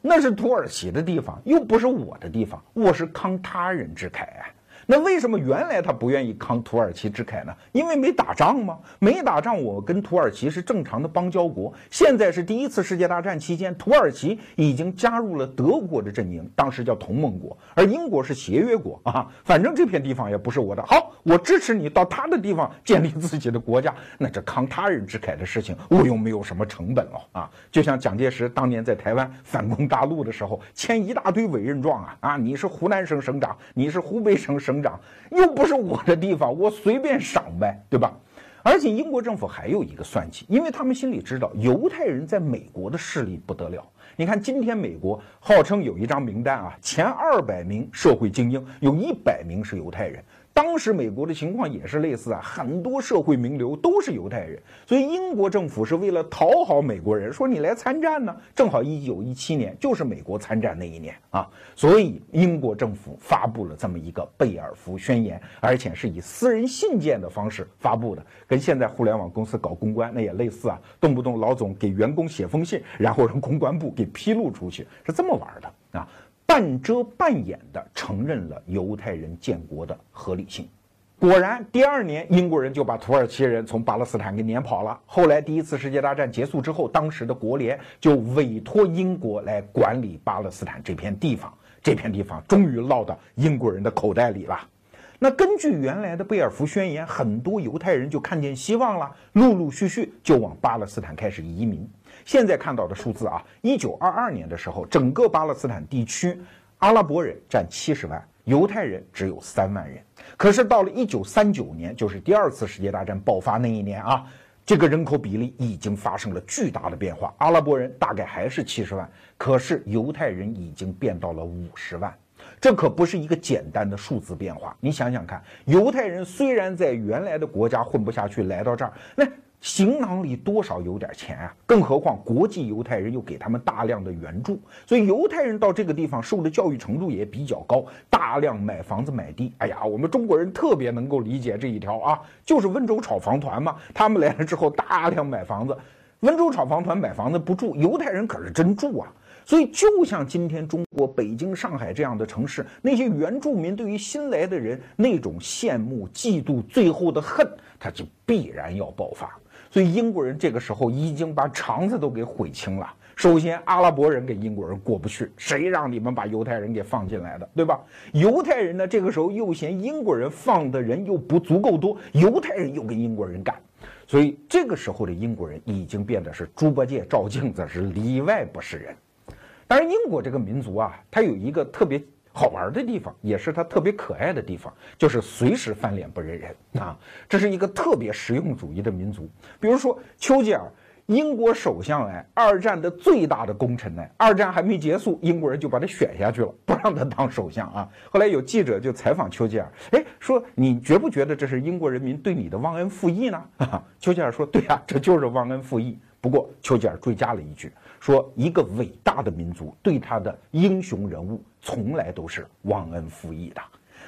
那是土耳其的地方，又不是我的地方，我是慷他人之慨啊。那为什么原来他不愿意慷土耳其之慨呢？因为没打仗吗？没打仗，我跟土耳其是正常的邦交国。现在是第一次世界大战期间，土耳其已经加入了德国的阵营，当时叫同盟国，而英国是协约国啊。反正这片地方也不是我的，好，我支持你到他的地方建立自己的国家。那这慷他人之慨的事情，我又没有什么成本了啊。就像蒋介石当年在台湾反攻大陆的时候，签一大堆委任状啊啊，你是湖南省省长，你是湖北省省。长又不是我的地方，我随便赏呗，对吧？而且英国政府还有一个算计，因为他们心里知道犹太人在美国的势力不得了。你看，今天美国号称有一张名单啊，前二百名社会精英有一百名是犹太人。当时美国的情况也是类似啊，很多社会名流都是犹太人，所以英国政府是为了讨好美国人，说你来参战呢，正好一九一七年就是美国参战那一年啊，所以英国政府发布了这么一个贝尔福宣言，而且是以私人信件的方式发布的，跟现在互联网公司搞公关那也类似啊，动不动老总给员工写封信，然后让公关部给披露出去，是这么玩的啊。半遮半掩地承认了犹太人建国的合理性。果然，第二年英国人就把土耳其人从巴勒斯坦给撵跑了。后来，第一次世界大战结束之后，当时的国联就委托英国来管理巴勒斯坦这片地方。这片地方终于落到英国人的口袋里了。那根据原来的贝尔福宣言，很多犹太人就看见希望了，陆陆续续就往巴勒斯坦开始移民。现在看到的数字啊，一九二二年的时候，整个巴勒斯坦地区，阿拉伯人占七十万，犹太人只有三万人。可是到了一九三九年，就是第二次世界大战爆发那一年啊，这个人口比例已经发生了巨大的变化。阿拉伯人大概还是七十万，可是犹太人已经变到了五十万，这可不是一个简单的数字变化。你想想看，犹太人虽然在原来的国家混不下去，来到这儿，那。行囊里多少有点钱啊，更何况国际犹太人又给他们大量的援助，所以犹太人到这个地方受的教育程度也比较高，大量买房子买地。哎呀，我们中国人特别能够理解这一条啊，就是温州炒房团嘛，他们来了之后大量买房子，温州炒房团买房子不住，犹太人可是真住啊。所以就像今天中国北京、上海这样的城市，那些原住民对于新来的人那种羡慕、嫉妒，最后的恨，他就必然要爆发。所以英国人这个时候已经把肠子都给悔青了。首先，阿拉伯人跟英国人过不去，谁让你们把犹太人给放进来的，对吧？犹太人呢，这个时候又嫌英国人放的人又不足够多，犹太人又跟英国人干，所以这个时候的英国人已经变得是猪八戒照镜子，是里外不是人。当然，英国这个民族啊，它有一个特别。好玩的地方，也是他特别可爱的地方，就是随时翻脸不认人啊！这是一个特别实用主义的民族。比如说，丘吉尔英国首相哎，二战的最大的功臣呢，二战还没结束，英国人就把他选下去了，不让他当首相啊。后来有记者就采访丘吉尔，哎，说你觉不觉得这是英国人民对你的忘恩负义呢？丘吉尔说，对啊，这就是忘恩负义。不过丘吉尔追加了一句，说一个伟大的民族对他的英雄人物从来都是忘恩负义的。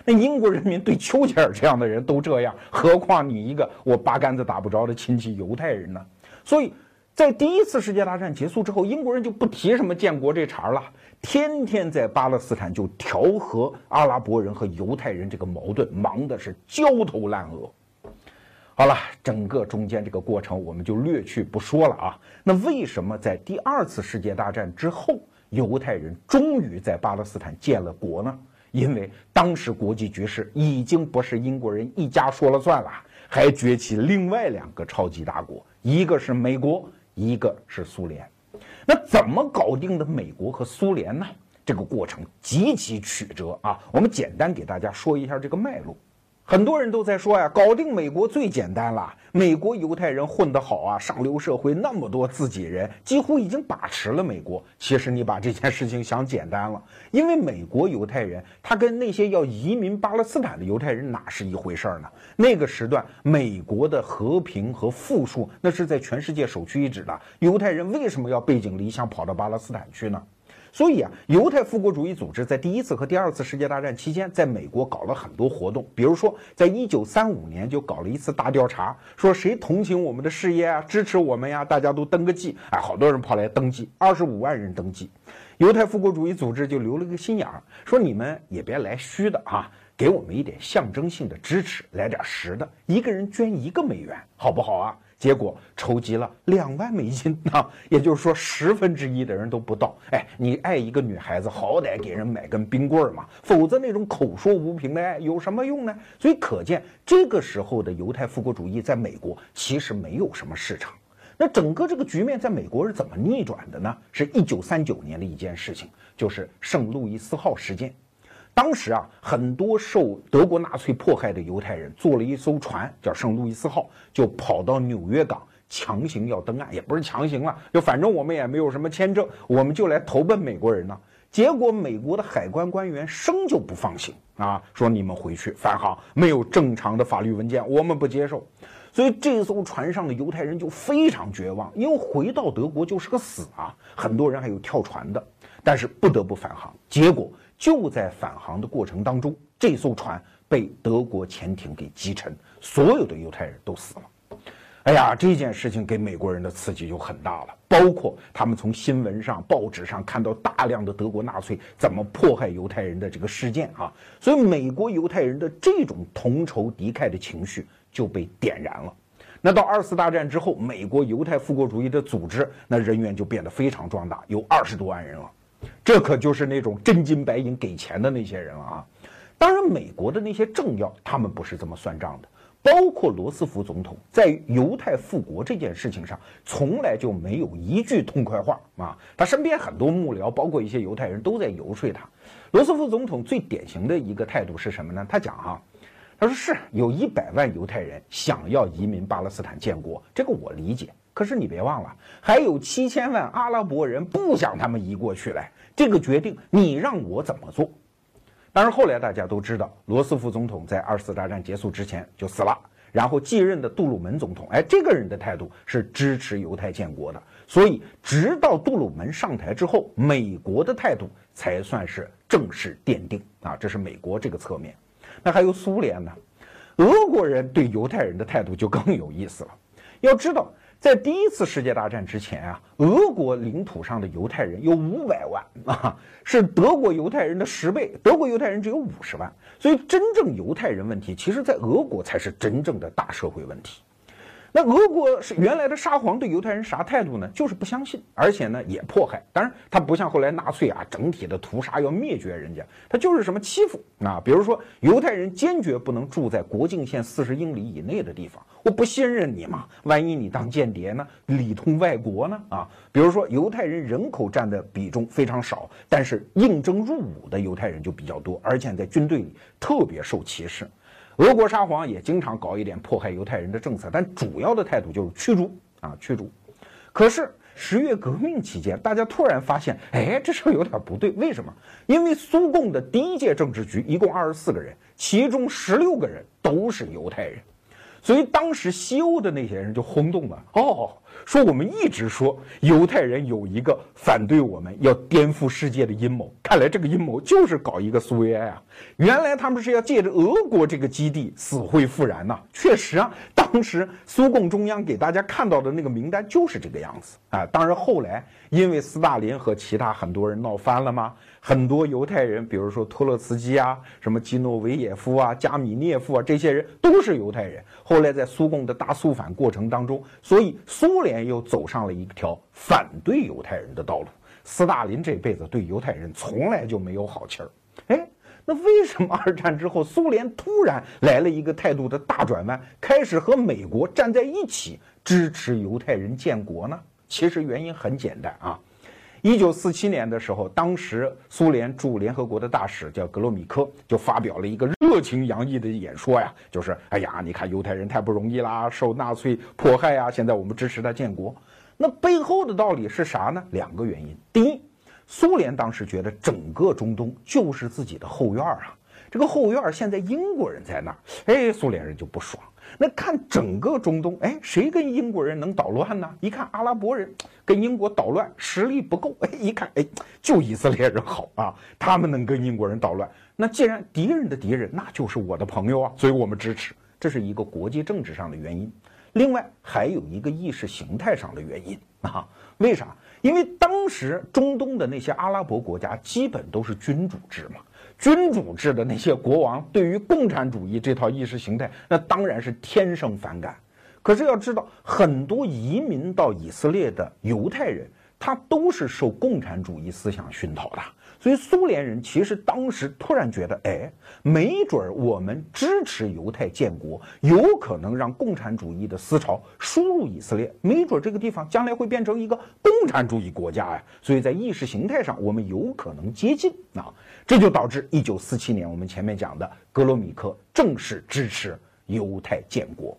那英国人民对丘吉尔这样的人都这样，何况你一个我八竿子打不着的亲戚犹太人呢？所以。在第一次世界大战结束之后，英国人就不提什么建国这茬了，天天在巴勒斯坦就调和阿拉伯人和犹太人这个矛盾，忙的是焦头烂额。好了，整个中间这个过程我们就略去不说了啊。那为什么在第二次世界大战之后，犹太人终于在巴勒斯坦建了国呢？因为当时国际局势已经不是英国人一家说了算了，还崛起另外两个超级大国，一个是美国。一个是苏联，那怎么搞定的美国和苏联呢？这个过程极其曲折啊！我们简单给大家说一下这个脉络。很多人都在说呀，搞定美国最简单了。美国犹太人混得好啊，上流社会那么多自己人，几乎已经把持了美国。其实你把这件事情想简单了，因为美国犹太人他跟那些要移民巴勒斯坦的犹太人哪是一回事儿呢？那个时段，美国的和平和富庶那是在全世界首屈一指的。犹太人为什么要背井离乡跑到巴勒斯坦去呢？所以啊，犹太复国主义组织在第一次和第二次世界大战期间，在美国搞了很多活动。比如说，在一九三五年就搞了一次大调查，说谁同情我们的事业啊，支持我们呀，大家都登个记。哎，好多人跑来登记，二十五万人登记。犹太复国主义组织就留了个心眼儿，说你们也别来虚的啊，给我们一点象征性的支持，来点实的，一个人捐一个美元，好不好啊？结果筹集了两万美金啊，也就是说十分之一的人都不到。哎，你爱一个女孩子，好歹给人买根冰棍嘛，否则那种口说无凭的爱有什么用呢？所以可见这个时候的犹太复国主义在美国其实没有什么市场。那整个这个局面在美国是怎么逆转的呢？是一九三九年的一件事情，就是圣路易斯号事件。当时啊，很多受德国纳粹迫害的犹太人坐了一艘船，叫圣路易斯号，就跑到纽约港，强行要登岸，也不是强行了，就反正我们也没有什么签证，我们就来投奔美国人呢。结果美国的海关官员生就不放行啊，说你们回去返航，没有正常的法律文件，我们不接受。所以这艘船上的犹太人就非常绝望，因为回到德国就是个死啊，很多人还有跳船的，但是不得不返航。结果。就在返航的过程当中，这艘船被德国潜艇给击沉，所有的犹太人都死了。哎呀，这件事情给美国人的刺激就很大了，包括他们从新闻上、报纸上看到大量的德国纳粹怎么迫害犹太人的这个事件啊，所以美国犹太人的这种同仇敌忾的情绪就被点燃了。那到二次大战之后，美国犹太复国主义的组织那人员就变得非常壮大，有二十多万人了。这可就是那种真金白银给钱的那些人了啊！当然，美国的那些政要他们不是这么算账的，包括罗斯福总统在犹太复国这件事情上，从来就没有一句痛快话啊！他身边很多幕僚，包括一些犹太人都在游说他。罗斯福总统最典型的一个态度是什么呢？他讲哈，他说是有一百万犹太人想要移民巴勒斯坦建国，这个我理解。可是你别忘了，还有七千万阿拉伯人不想他们移过去来。这个决定你让我怎么做？当然后来大家都知道，罗斯福总统在二次大战结束之前就死了，然后继任的杜鲁门总统，哎，这个人的态度是支持犹太建国的。所以直到杜鲁门上台之后，美国的态度才算是正式奠定啊，这是美国这个侧面。那还有苏联呢？俄国人对犹太人的态度就更有意思了。要知道。在第一次世界大战之前啊，俄国领土上的犹太人有五百万啊，是德国犹太人的十倍。德国犹太人只有五十万，所以真正犹太人问题，其实在俄国才是真正的大社会问题。那俄国是原来的沙皇对犹太人啥态度呢？就是不相信，而且呢也迫害。当然，他不像后来纳粹啊，整体的屠杀要灭绝人家，他就是什么欺负啊。比如说，犹太人坚决不能住在国境线四十英里以内的地方，我不信任你嘛。万一你当间谍呢，里通外国呢？啊，比如说犹太人人口占的比重非常少，但是应征入伍的犹太人就比较多，而且在军队里特别受歧视。俄国沙皇也经常搞一点迫害犹太人的政策，但主要的态度就是驱逐啊驱逐。可是十月革命期间，大家突然发现，哎，这事有点不对。为什么？因为苏共的第一届政治局一共二十四个人，其中十六个人都是犹太人，所以当时西欧的那些人就轰动了。哦。说我们一直说犹太人有一个反对我们要颠覆世界的阴谋，看来这个阴谋就是搞一个苏维埃啊！原来他们是要借着俄国这个基地死灰复燃呐！确实啊，当时苏共中央给大家看到的那个名单就是这个样子啊！当然后来因为斯大林和其他很多人闹翻了吗？很多犹太人，比如说托洛茨基啊、什么基诺维也夫啊、加米涅夫啊，这些人都是犹太人。后来在苏共的大肃反过程当中，所以苏联又走上了一条反对犹太人的道路。斯大林这辈子对犹太人从来就没有好气儿。哎，那为什么二战之后苏联突然来了一个态度的大转弯，开始和美国站在一起支持犹太人建国呢？其实原因很简单啊。一九四七年的时候，当时苏联驻联合国的大使叫格罗米科，就发表了一个热情洋溢的演说呀，就是哎呀，你看犹太人太不容易啦，受纳粹迫害呀，现在我们支持他建国。那背后的道理是啥呢？两个原因。第一，苏联当时觉得整个中东就是自己的后院啊，这个后院现在英国人在那儿，哎，苏联人就不爽。那看整个中东，哎，谁跟英国人能捣乱呢？一看阿拉伯人跟英国捣乱，实力不够。哎，一看，哎，就以色列人好啊，他们能跟英国人捣乱。那既然敌人的敌人，那就是我的朋友啊，所以我们支持。这是一个国际政治上的原因。另外还有一个意识形态上的原因啊？为啥？因为当时中东的那些阿拉伯国家基本都是君主制嘛。君主制的那些国王对于共产主义这套意识形态，那当然是天生反感。可是要知道，很多移民到以色列的犹太人，他都是受共产主义思想熏陶的。所以苏联人其实当时突然觉得，哎，没准儿我们支持犹太建国，有可能让共产主义的思潮输入以色列，没准这个地方将来会变成一个共产主义国家呀。所以在意识形态上，我们有可能接近啊，这就导致一九四七年我们前面讲的格罗米克正式支持犹太建国。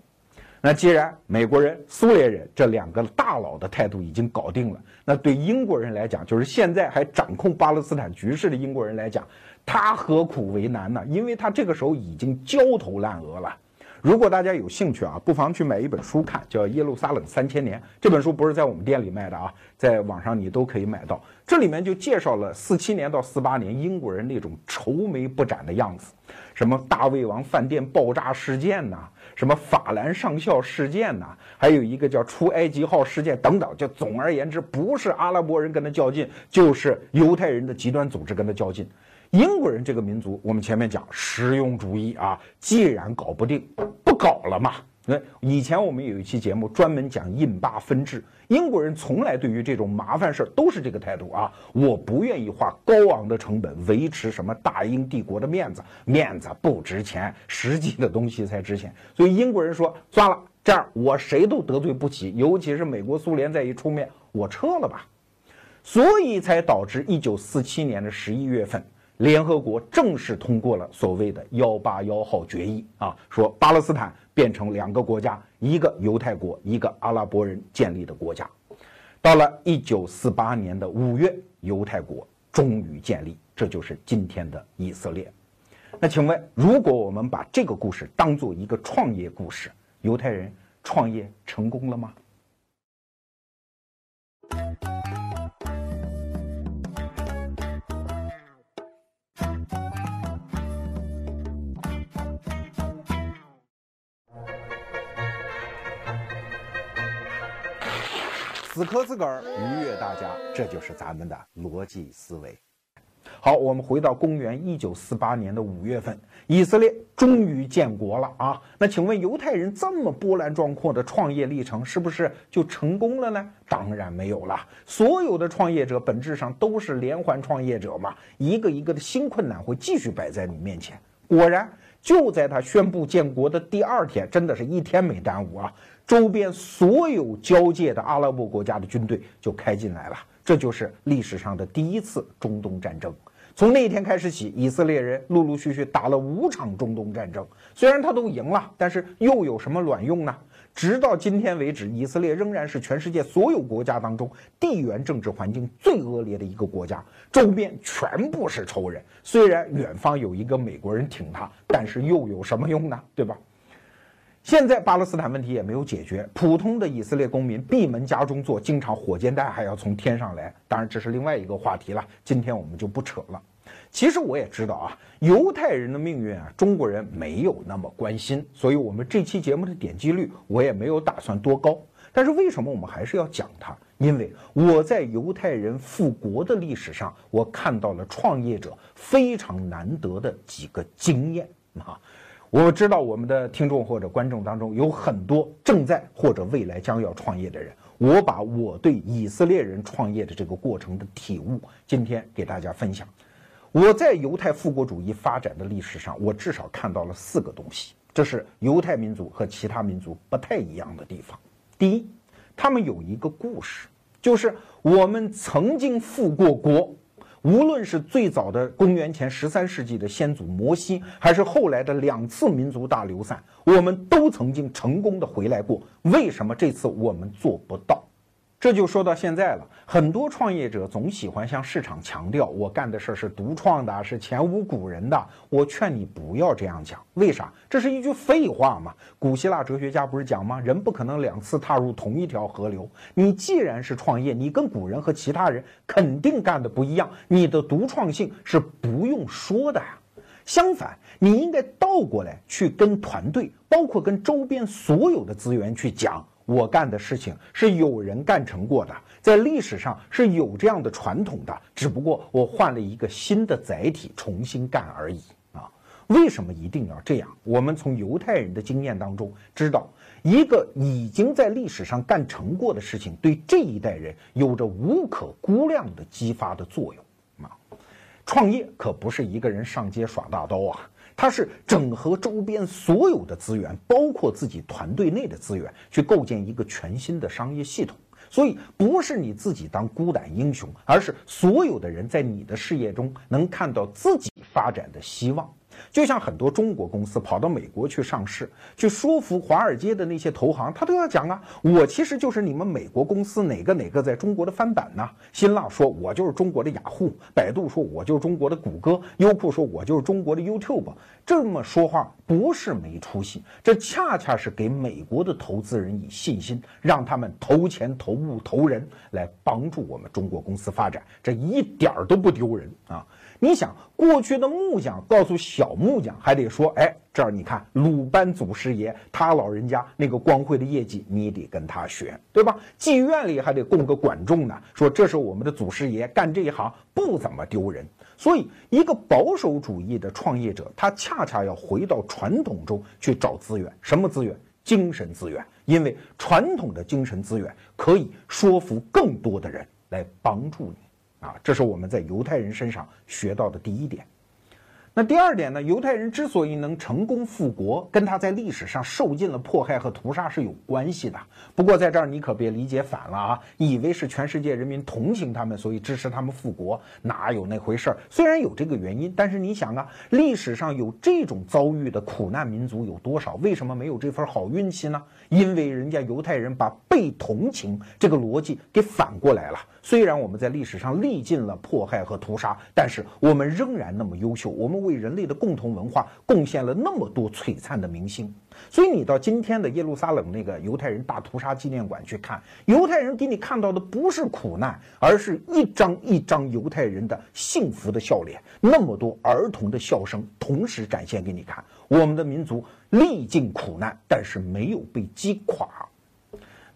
那既然美国人、苏联人这两个大佬的态度已经搞定了，那对英国人来讲，就是现在还掌控巴勒斯坦局势的英国人来讲，他何苦为难呢？因为他这个时候已经焦头烂额了。如果大家有兴趣啊，不妨去买一本书看，叫《耶路撒冷三千年》。这本书不是在我们店里卖的啊，在网上你都可以买到。这里面就介绍了四七年到四八年英国人那种愁眉不展的样子，什么大胃王饭店爆炸事件呐。什么法兰上校事件呐，还有一个叫出埃及号事件等等，就总而言之，不是阿拉伯人跟他较劲，就是犹太人的极端组织跟他较劲。英国人这个民族，我们前面讲实用主义啊，既然搞不定，不搞了嘛。那以前我们有一期节目专门讲印巴分治，英国人从来对于这种麻烦事儿都是这个态度啊，我不愿意花高昂的成本维持什么大英帝国的面子，面子不值钱，实际的东西才值钱。所以英国人说算了，这样我谁都得罪不起，尤其是美国、苏联再一出面，我撤了吧。所以才导致一九四七年的十一月份。联合国正式通过了所谓的“幺八幺号决议”啊，说巴勒斯坦变成两个国家，一个犹太国，一个阿拉伯人建立的国家。到了一九四八年的五月，犹太国终于建立，这就是今天的以色列。那请问，如果我们把这个故事当做一个创业故事，犹太人创业成功了吗？死磕自个儿，愉悦大家，这就是咱们的逻辑思维。好，我们回到公元一九四八年的五月份，以色列终于建国了啊！那请问犹太人这么波澜壮阔的创业历程，是不是就成功了呢？当然没有了。所有的创业者本质上都是连环创业者嘛，一个一个的新困难会继续摆在你面前。果然，就在他宣布建国的第二天，真的是一天没耽误啊！周边所有交界的阿拉伯国家的军队就开进来了，这就是历史上的第一次中东战争。从那一天开始起，以色列人陆陆续续打了五场中东战争，虽然他都赢了，但是又有什么卵用呢？直到今天为止，以色列仍然是全世界所有国家当中地缘政治环境最恶劣的一个国家，周边全部是仇人。虽然远方有一个美国人挺他，但是又有什么用呢？对吧？现在巴勒斯坦问题也没有解决，普通的以色列公民闭门家中坐，经常火箭弹还要从天上来。当然，这是另外一个话题了，今天我们就不扯了。其实我也知道啊，犹太人的命运啊，中国人没有那么关心，所以我们这期节目的点击率我也没有打算多高。但是为什么我们还是要讲它？因为我在犹太人复国的历史上，我看到了创业者非常难得的几个经验啊。我知道我们的听众或者观众当中有很多正在或者未来将要创业的人，我把我对以色列人创业的这个过程的体悟，今天给大家分享。我在犹太复国主义发展的历史上，我至少看到了四个东西，这是犹太民族和其他民族不太一样的地方。第一，他们有一个故事，就是我们曾经复过国，无论是最早的公元前十三世纪的先祖摩西，还是后来的两次民族大流散，我们都曾经成功的回来过。为什么这次我们做不到？这就说到现在了，很多创业者总喜欢向市场强调我干的事儿是独创的，是前无古人的。我劝你不要这样讲，为啥？这是一句废话嘛。古希腊哲学家不是讲吗？人不可能两次踏入同一条河流。你既然是创业，你跟古人和其他人肯定干的不一样，你的独创性是不用说的呀。相反，你应该倒过来去跟团队，包括跟周边所有的资源去讲。我干的事情是有人干成过的，在历史上是有这样的传统的，只不过我换了一个新的载体重新干而已啊！为什么一定要这样？我们从犹太人的经验当中知道，一个已经在历史上干成过的事情，对这一代人有着无可估量的激发的作用啊！创业可不是一个人上街耍大刀啊！它是整合周边所有的资源，包括自己团队内的资源，去构建一个全新的商业系统。所以，不是你自己当孤胆英雄，而是所有的人在你的事业中能看到自己发展的希望。就像很多中国公司跑到美国去上市，去说服华尔街的那些投行，他都要讲啊，我其实就是你们美国公司哪个哪个在中国的翻版呢？新浪说我就是中国的雅虎，百度说我就是中国的谷歌，优酷说我就是中国的 YouTube。这么说话不是没出息，这恰恰是给美国的投资人以信心，让他们投钱、投物、投人来帮助我们中国公司发展，这一点儿都不丢人啊。你想，过去的木匠告诉小木匠，还得说：“哎，这儿你看鲁班祖师爷，他老人家那个光辉的业绩，你得跟他学，对吧？”妓院里还得供个管仲呢，说这是我们的祖师爷，干这一行不怎么丢人。所以，一个保守主义的创业者，他恰恰要回到传统中去找资源，什么资源？精神资源，因为传统的精神资源可以说服更多的人来帮助你。啊，这是我们在犹太人身上学到的第一点。那第二点呢？犹太人之所以能成功复国，跟他在历史上受尽了迫害和屠杀是有关系的。不过在这儿你可别理解反了啊，以为是全世界人民同情他们，所以支持他们复国，哪有那回事儿？虽然有这个原因，但是你想啊，历史上有这种遭遇的苦难民族有多少？为什么没有这份好运气呢？因为人家犹太人把被同情这个逻辑给反过来了。虽然我们在历史上历尽了迫害和屠杀，但是我们仍然那么优秀。我们为人类的共同文化贡献了那么多璀璨的明星。所以你到今天的耶路撒冷那个犹太人大屠杀纪念馆去看，犹太人给你看到的不是苦难，而是一张一张犹太人的幸福的笑脸，那么多儿童的笑声同时展现给你看。我们的民族历尽苦难，但是没有被击垮。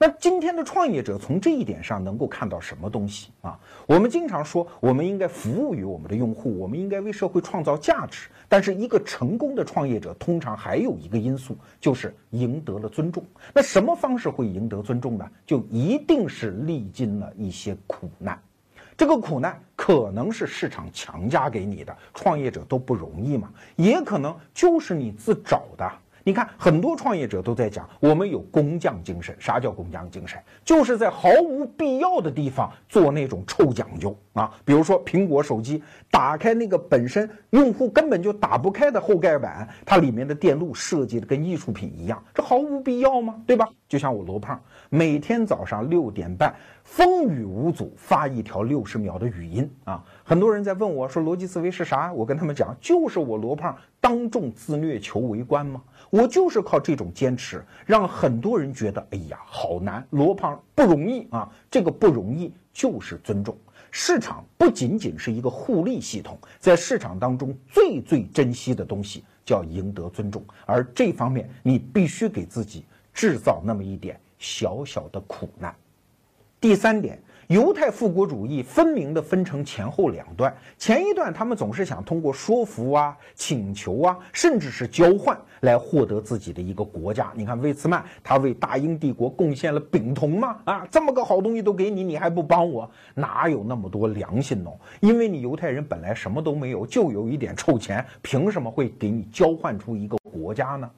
那今天的创业者从这一点上能够看到什么东西啊？我们经常说，我们应该服务于我们的用户，我们应该为社会创造价值。但是，一个成功的创业者通常还有一个因素，就是赢得了尊重。那什么方式会赢得尊重呢？就一定是历经了一些苦难。这个苦难可能是市场强加给你的，创业者都不容易嘛，也可能就是你自找的。你看，很多创业者都在讲，我们有工匠精神。啥叫工匠精神？就是在毫无必要的地方做那种臭讲究啊。比如说苹果手机，打开那个本身用户根本就打不开的后盖板，它里面的电路设计的跟艺术品一样，这毫无必要吗？对吧？就像我罗胖，每天早上六点半，风雨无阻发一条六十秒的语音啊。很多人在问我说逻辑思维是啥？我跟他们讲，就是我罗胖当众自虐求围观吗？我就是靠这种坚持，让很多人觉得，哎呀，好难，罗胖不容易啊！这个不容易就是尊重市场，不仅仅是一个互利系统，在市场当中最最珍惜的东西叫赢得尊重，而这方面你必须给自己制造那么一点小小的苦难。第三点。犹太复国主义分明的分成前后两段，前一段他们总是想通过说服啊、请求啊，甚至是交换来获得自己的一个国家。你看魏茨曼，他为大英帝国贡献了丙酮嘛，啊，这么个好东西都给你，你还不帮我？哪有那么多良心呢？因为你犹太人本来什么都没有，就有一点臭钱，凭什么会给你交换出一个国家呢？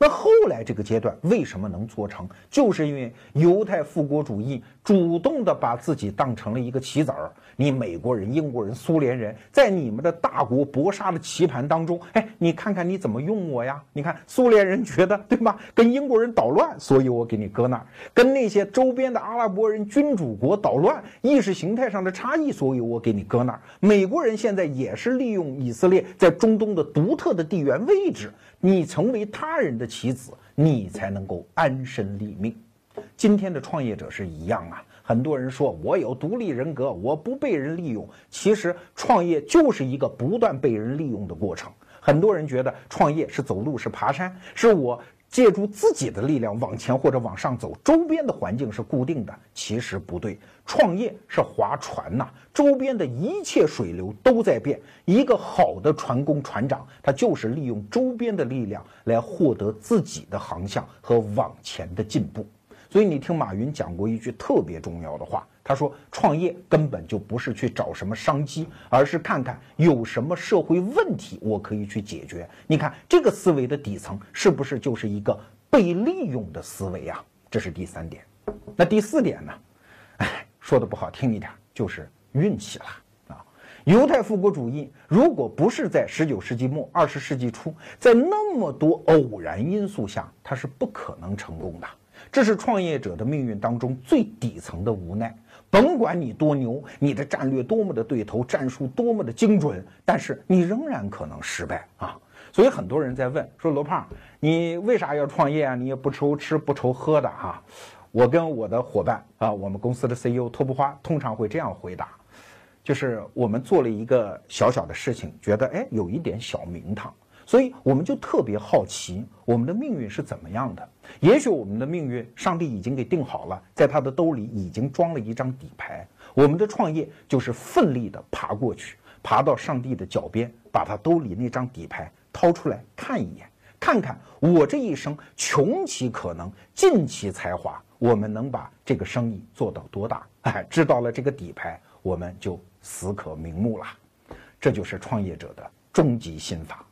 那后来这个阶段为什么能做成？就是因为犹太复国主义主动的把自己当成了一个棋子儿。你美国人、英国人、苏联人在你们的大国搏杀的棋盘当中，哎，你看看你怎么用我呀？你看苏联人觉得对吧？跟英国人捣乱，所以我给你搁那儿；跟那些周边的阿拉伯人君主国捣乱，意识形态上的差异，所以我给你搁那儿。美国人现在也是利用以色列在中东的独特的地缘位置。你成为他人的棋子，你才能够安身立命。今天的创业者是一样啊，很多人说我有独立人格，我不被人利用。其实创业就是一个不断被人利用的过程。很多人觉得创业是走路是爬山，是我。借助自己的力量往前或者往上走，周边的环境是固定的，其实不对。创业是划船呐，周边的一切水流都在变。一个好的船工、船长，他就是利用周边的力量来获得自己的航向和往前的进步。所以你听马云讲过一句特别重要的话。他说：“创业根本就不是去找什么商机，而是看看有什么社会问题我可以去解决。你看这个思维的底层是不是就是一个被利用的思维啊？这是第三点。那第四点呢？哎，说的不好听一点，就是运气了啊！犹太复国主义如果不是在十九世纪末二十世纪初，在那么多偶然因素下，它是不可能成功的。这是创业者的命运当中最底层的无奈。”甭管你多牛，你的战略多么的对头，战术多么的精准，但是你仍然可能失败啊！所以很多人在问说：“罗胖，你为啥要创业啊？你也不愁吃不愁喝的哈？”我跟我的伙伴啊，我们公司的 CEO 托布花通常会这样回答：就是我们做了一个小小的事情，觉得哎有一点小名堂。所以我们就特别好奇，我们的命运是怎么样的？也许我们的命运，上帝已经给定好了，在他的兜里已经装了一张底牌。我们的创业就是奋力的爬过去，爬到上帝的脚边，把他兜里那张底牌掏出来看一眼，看看我这一生穷其可能，尽其才华，我们能把这个生意做到多大？哎，知道了这个底牌，我们就死可瞑目了。这就是创业者的终极心法。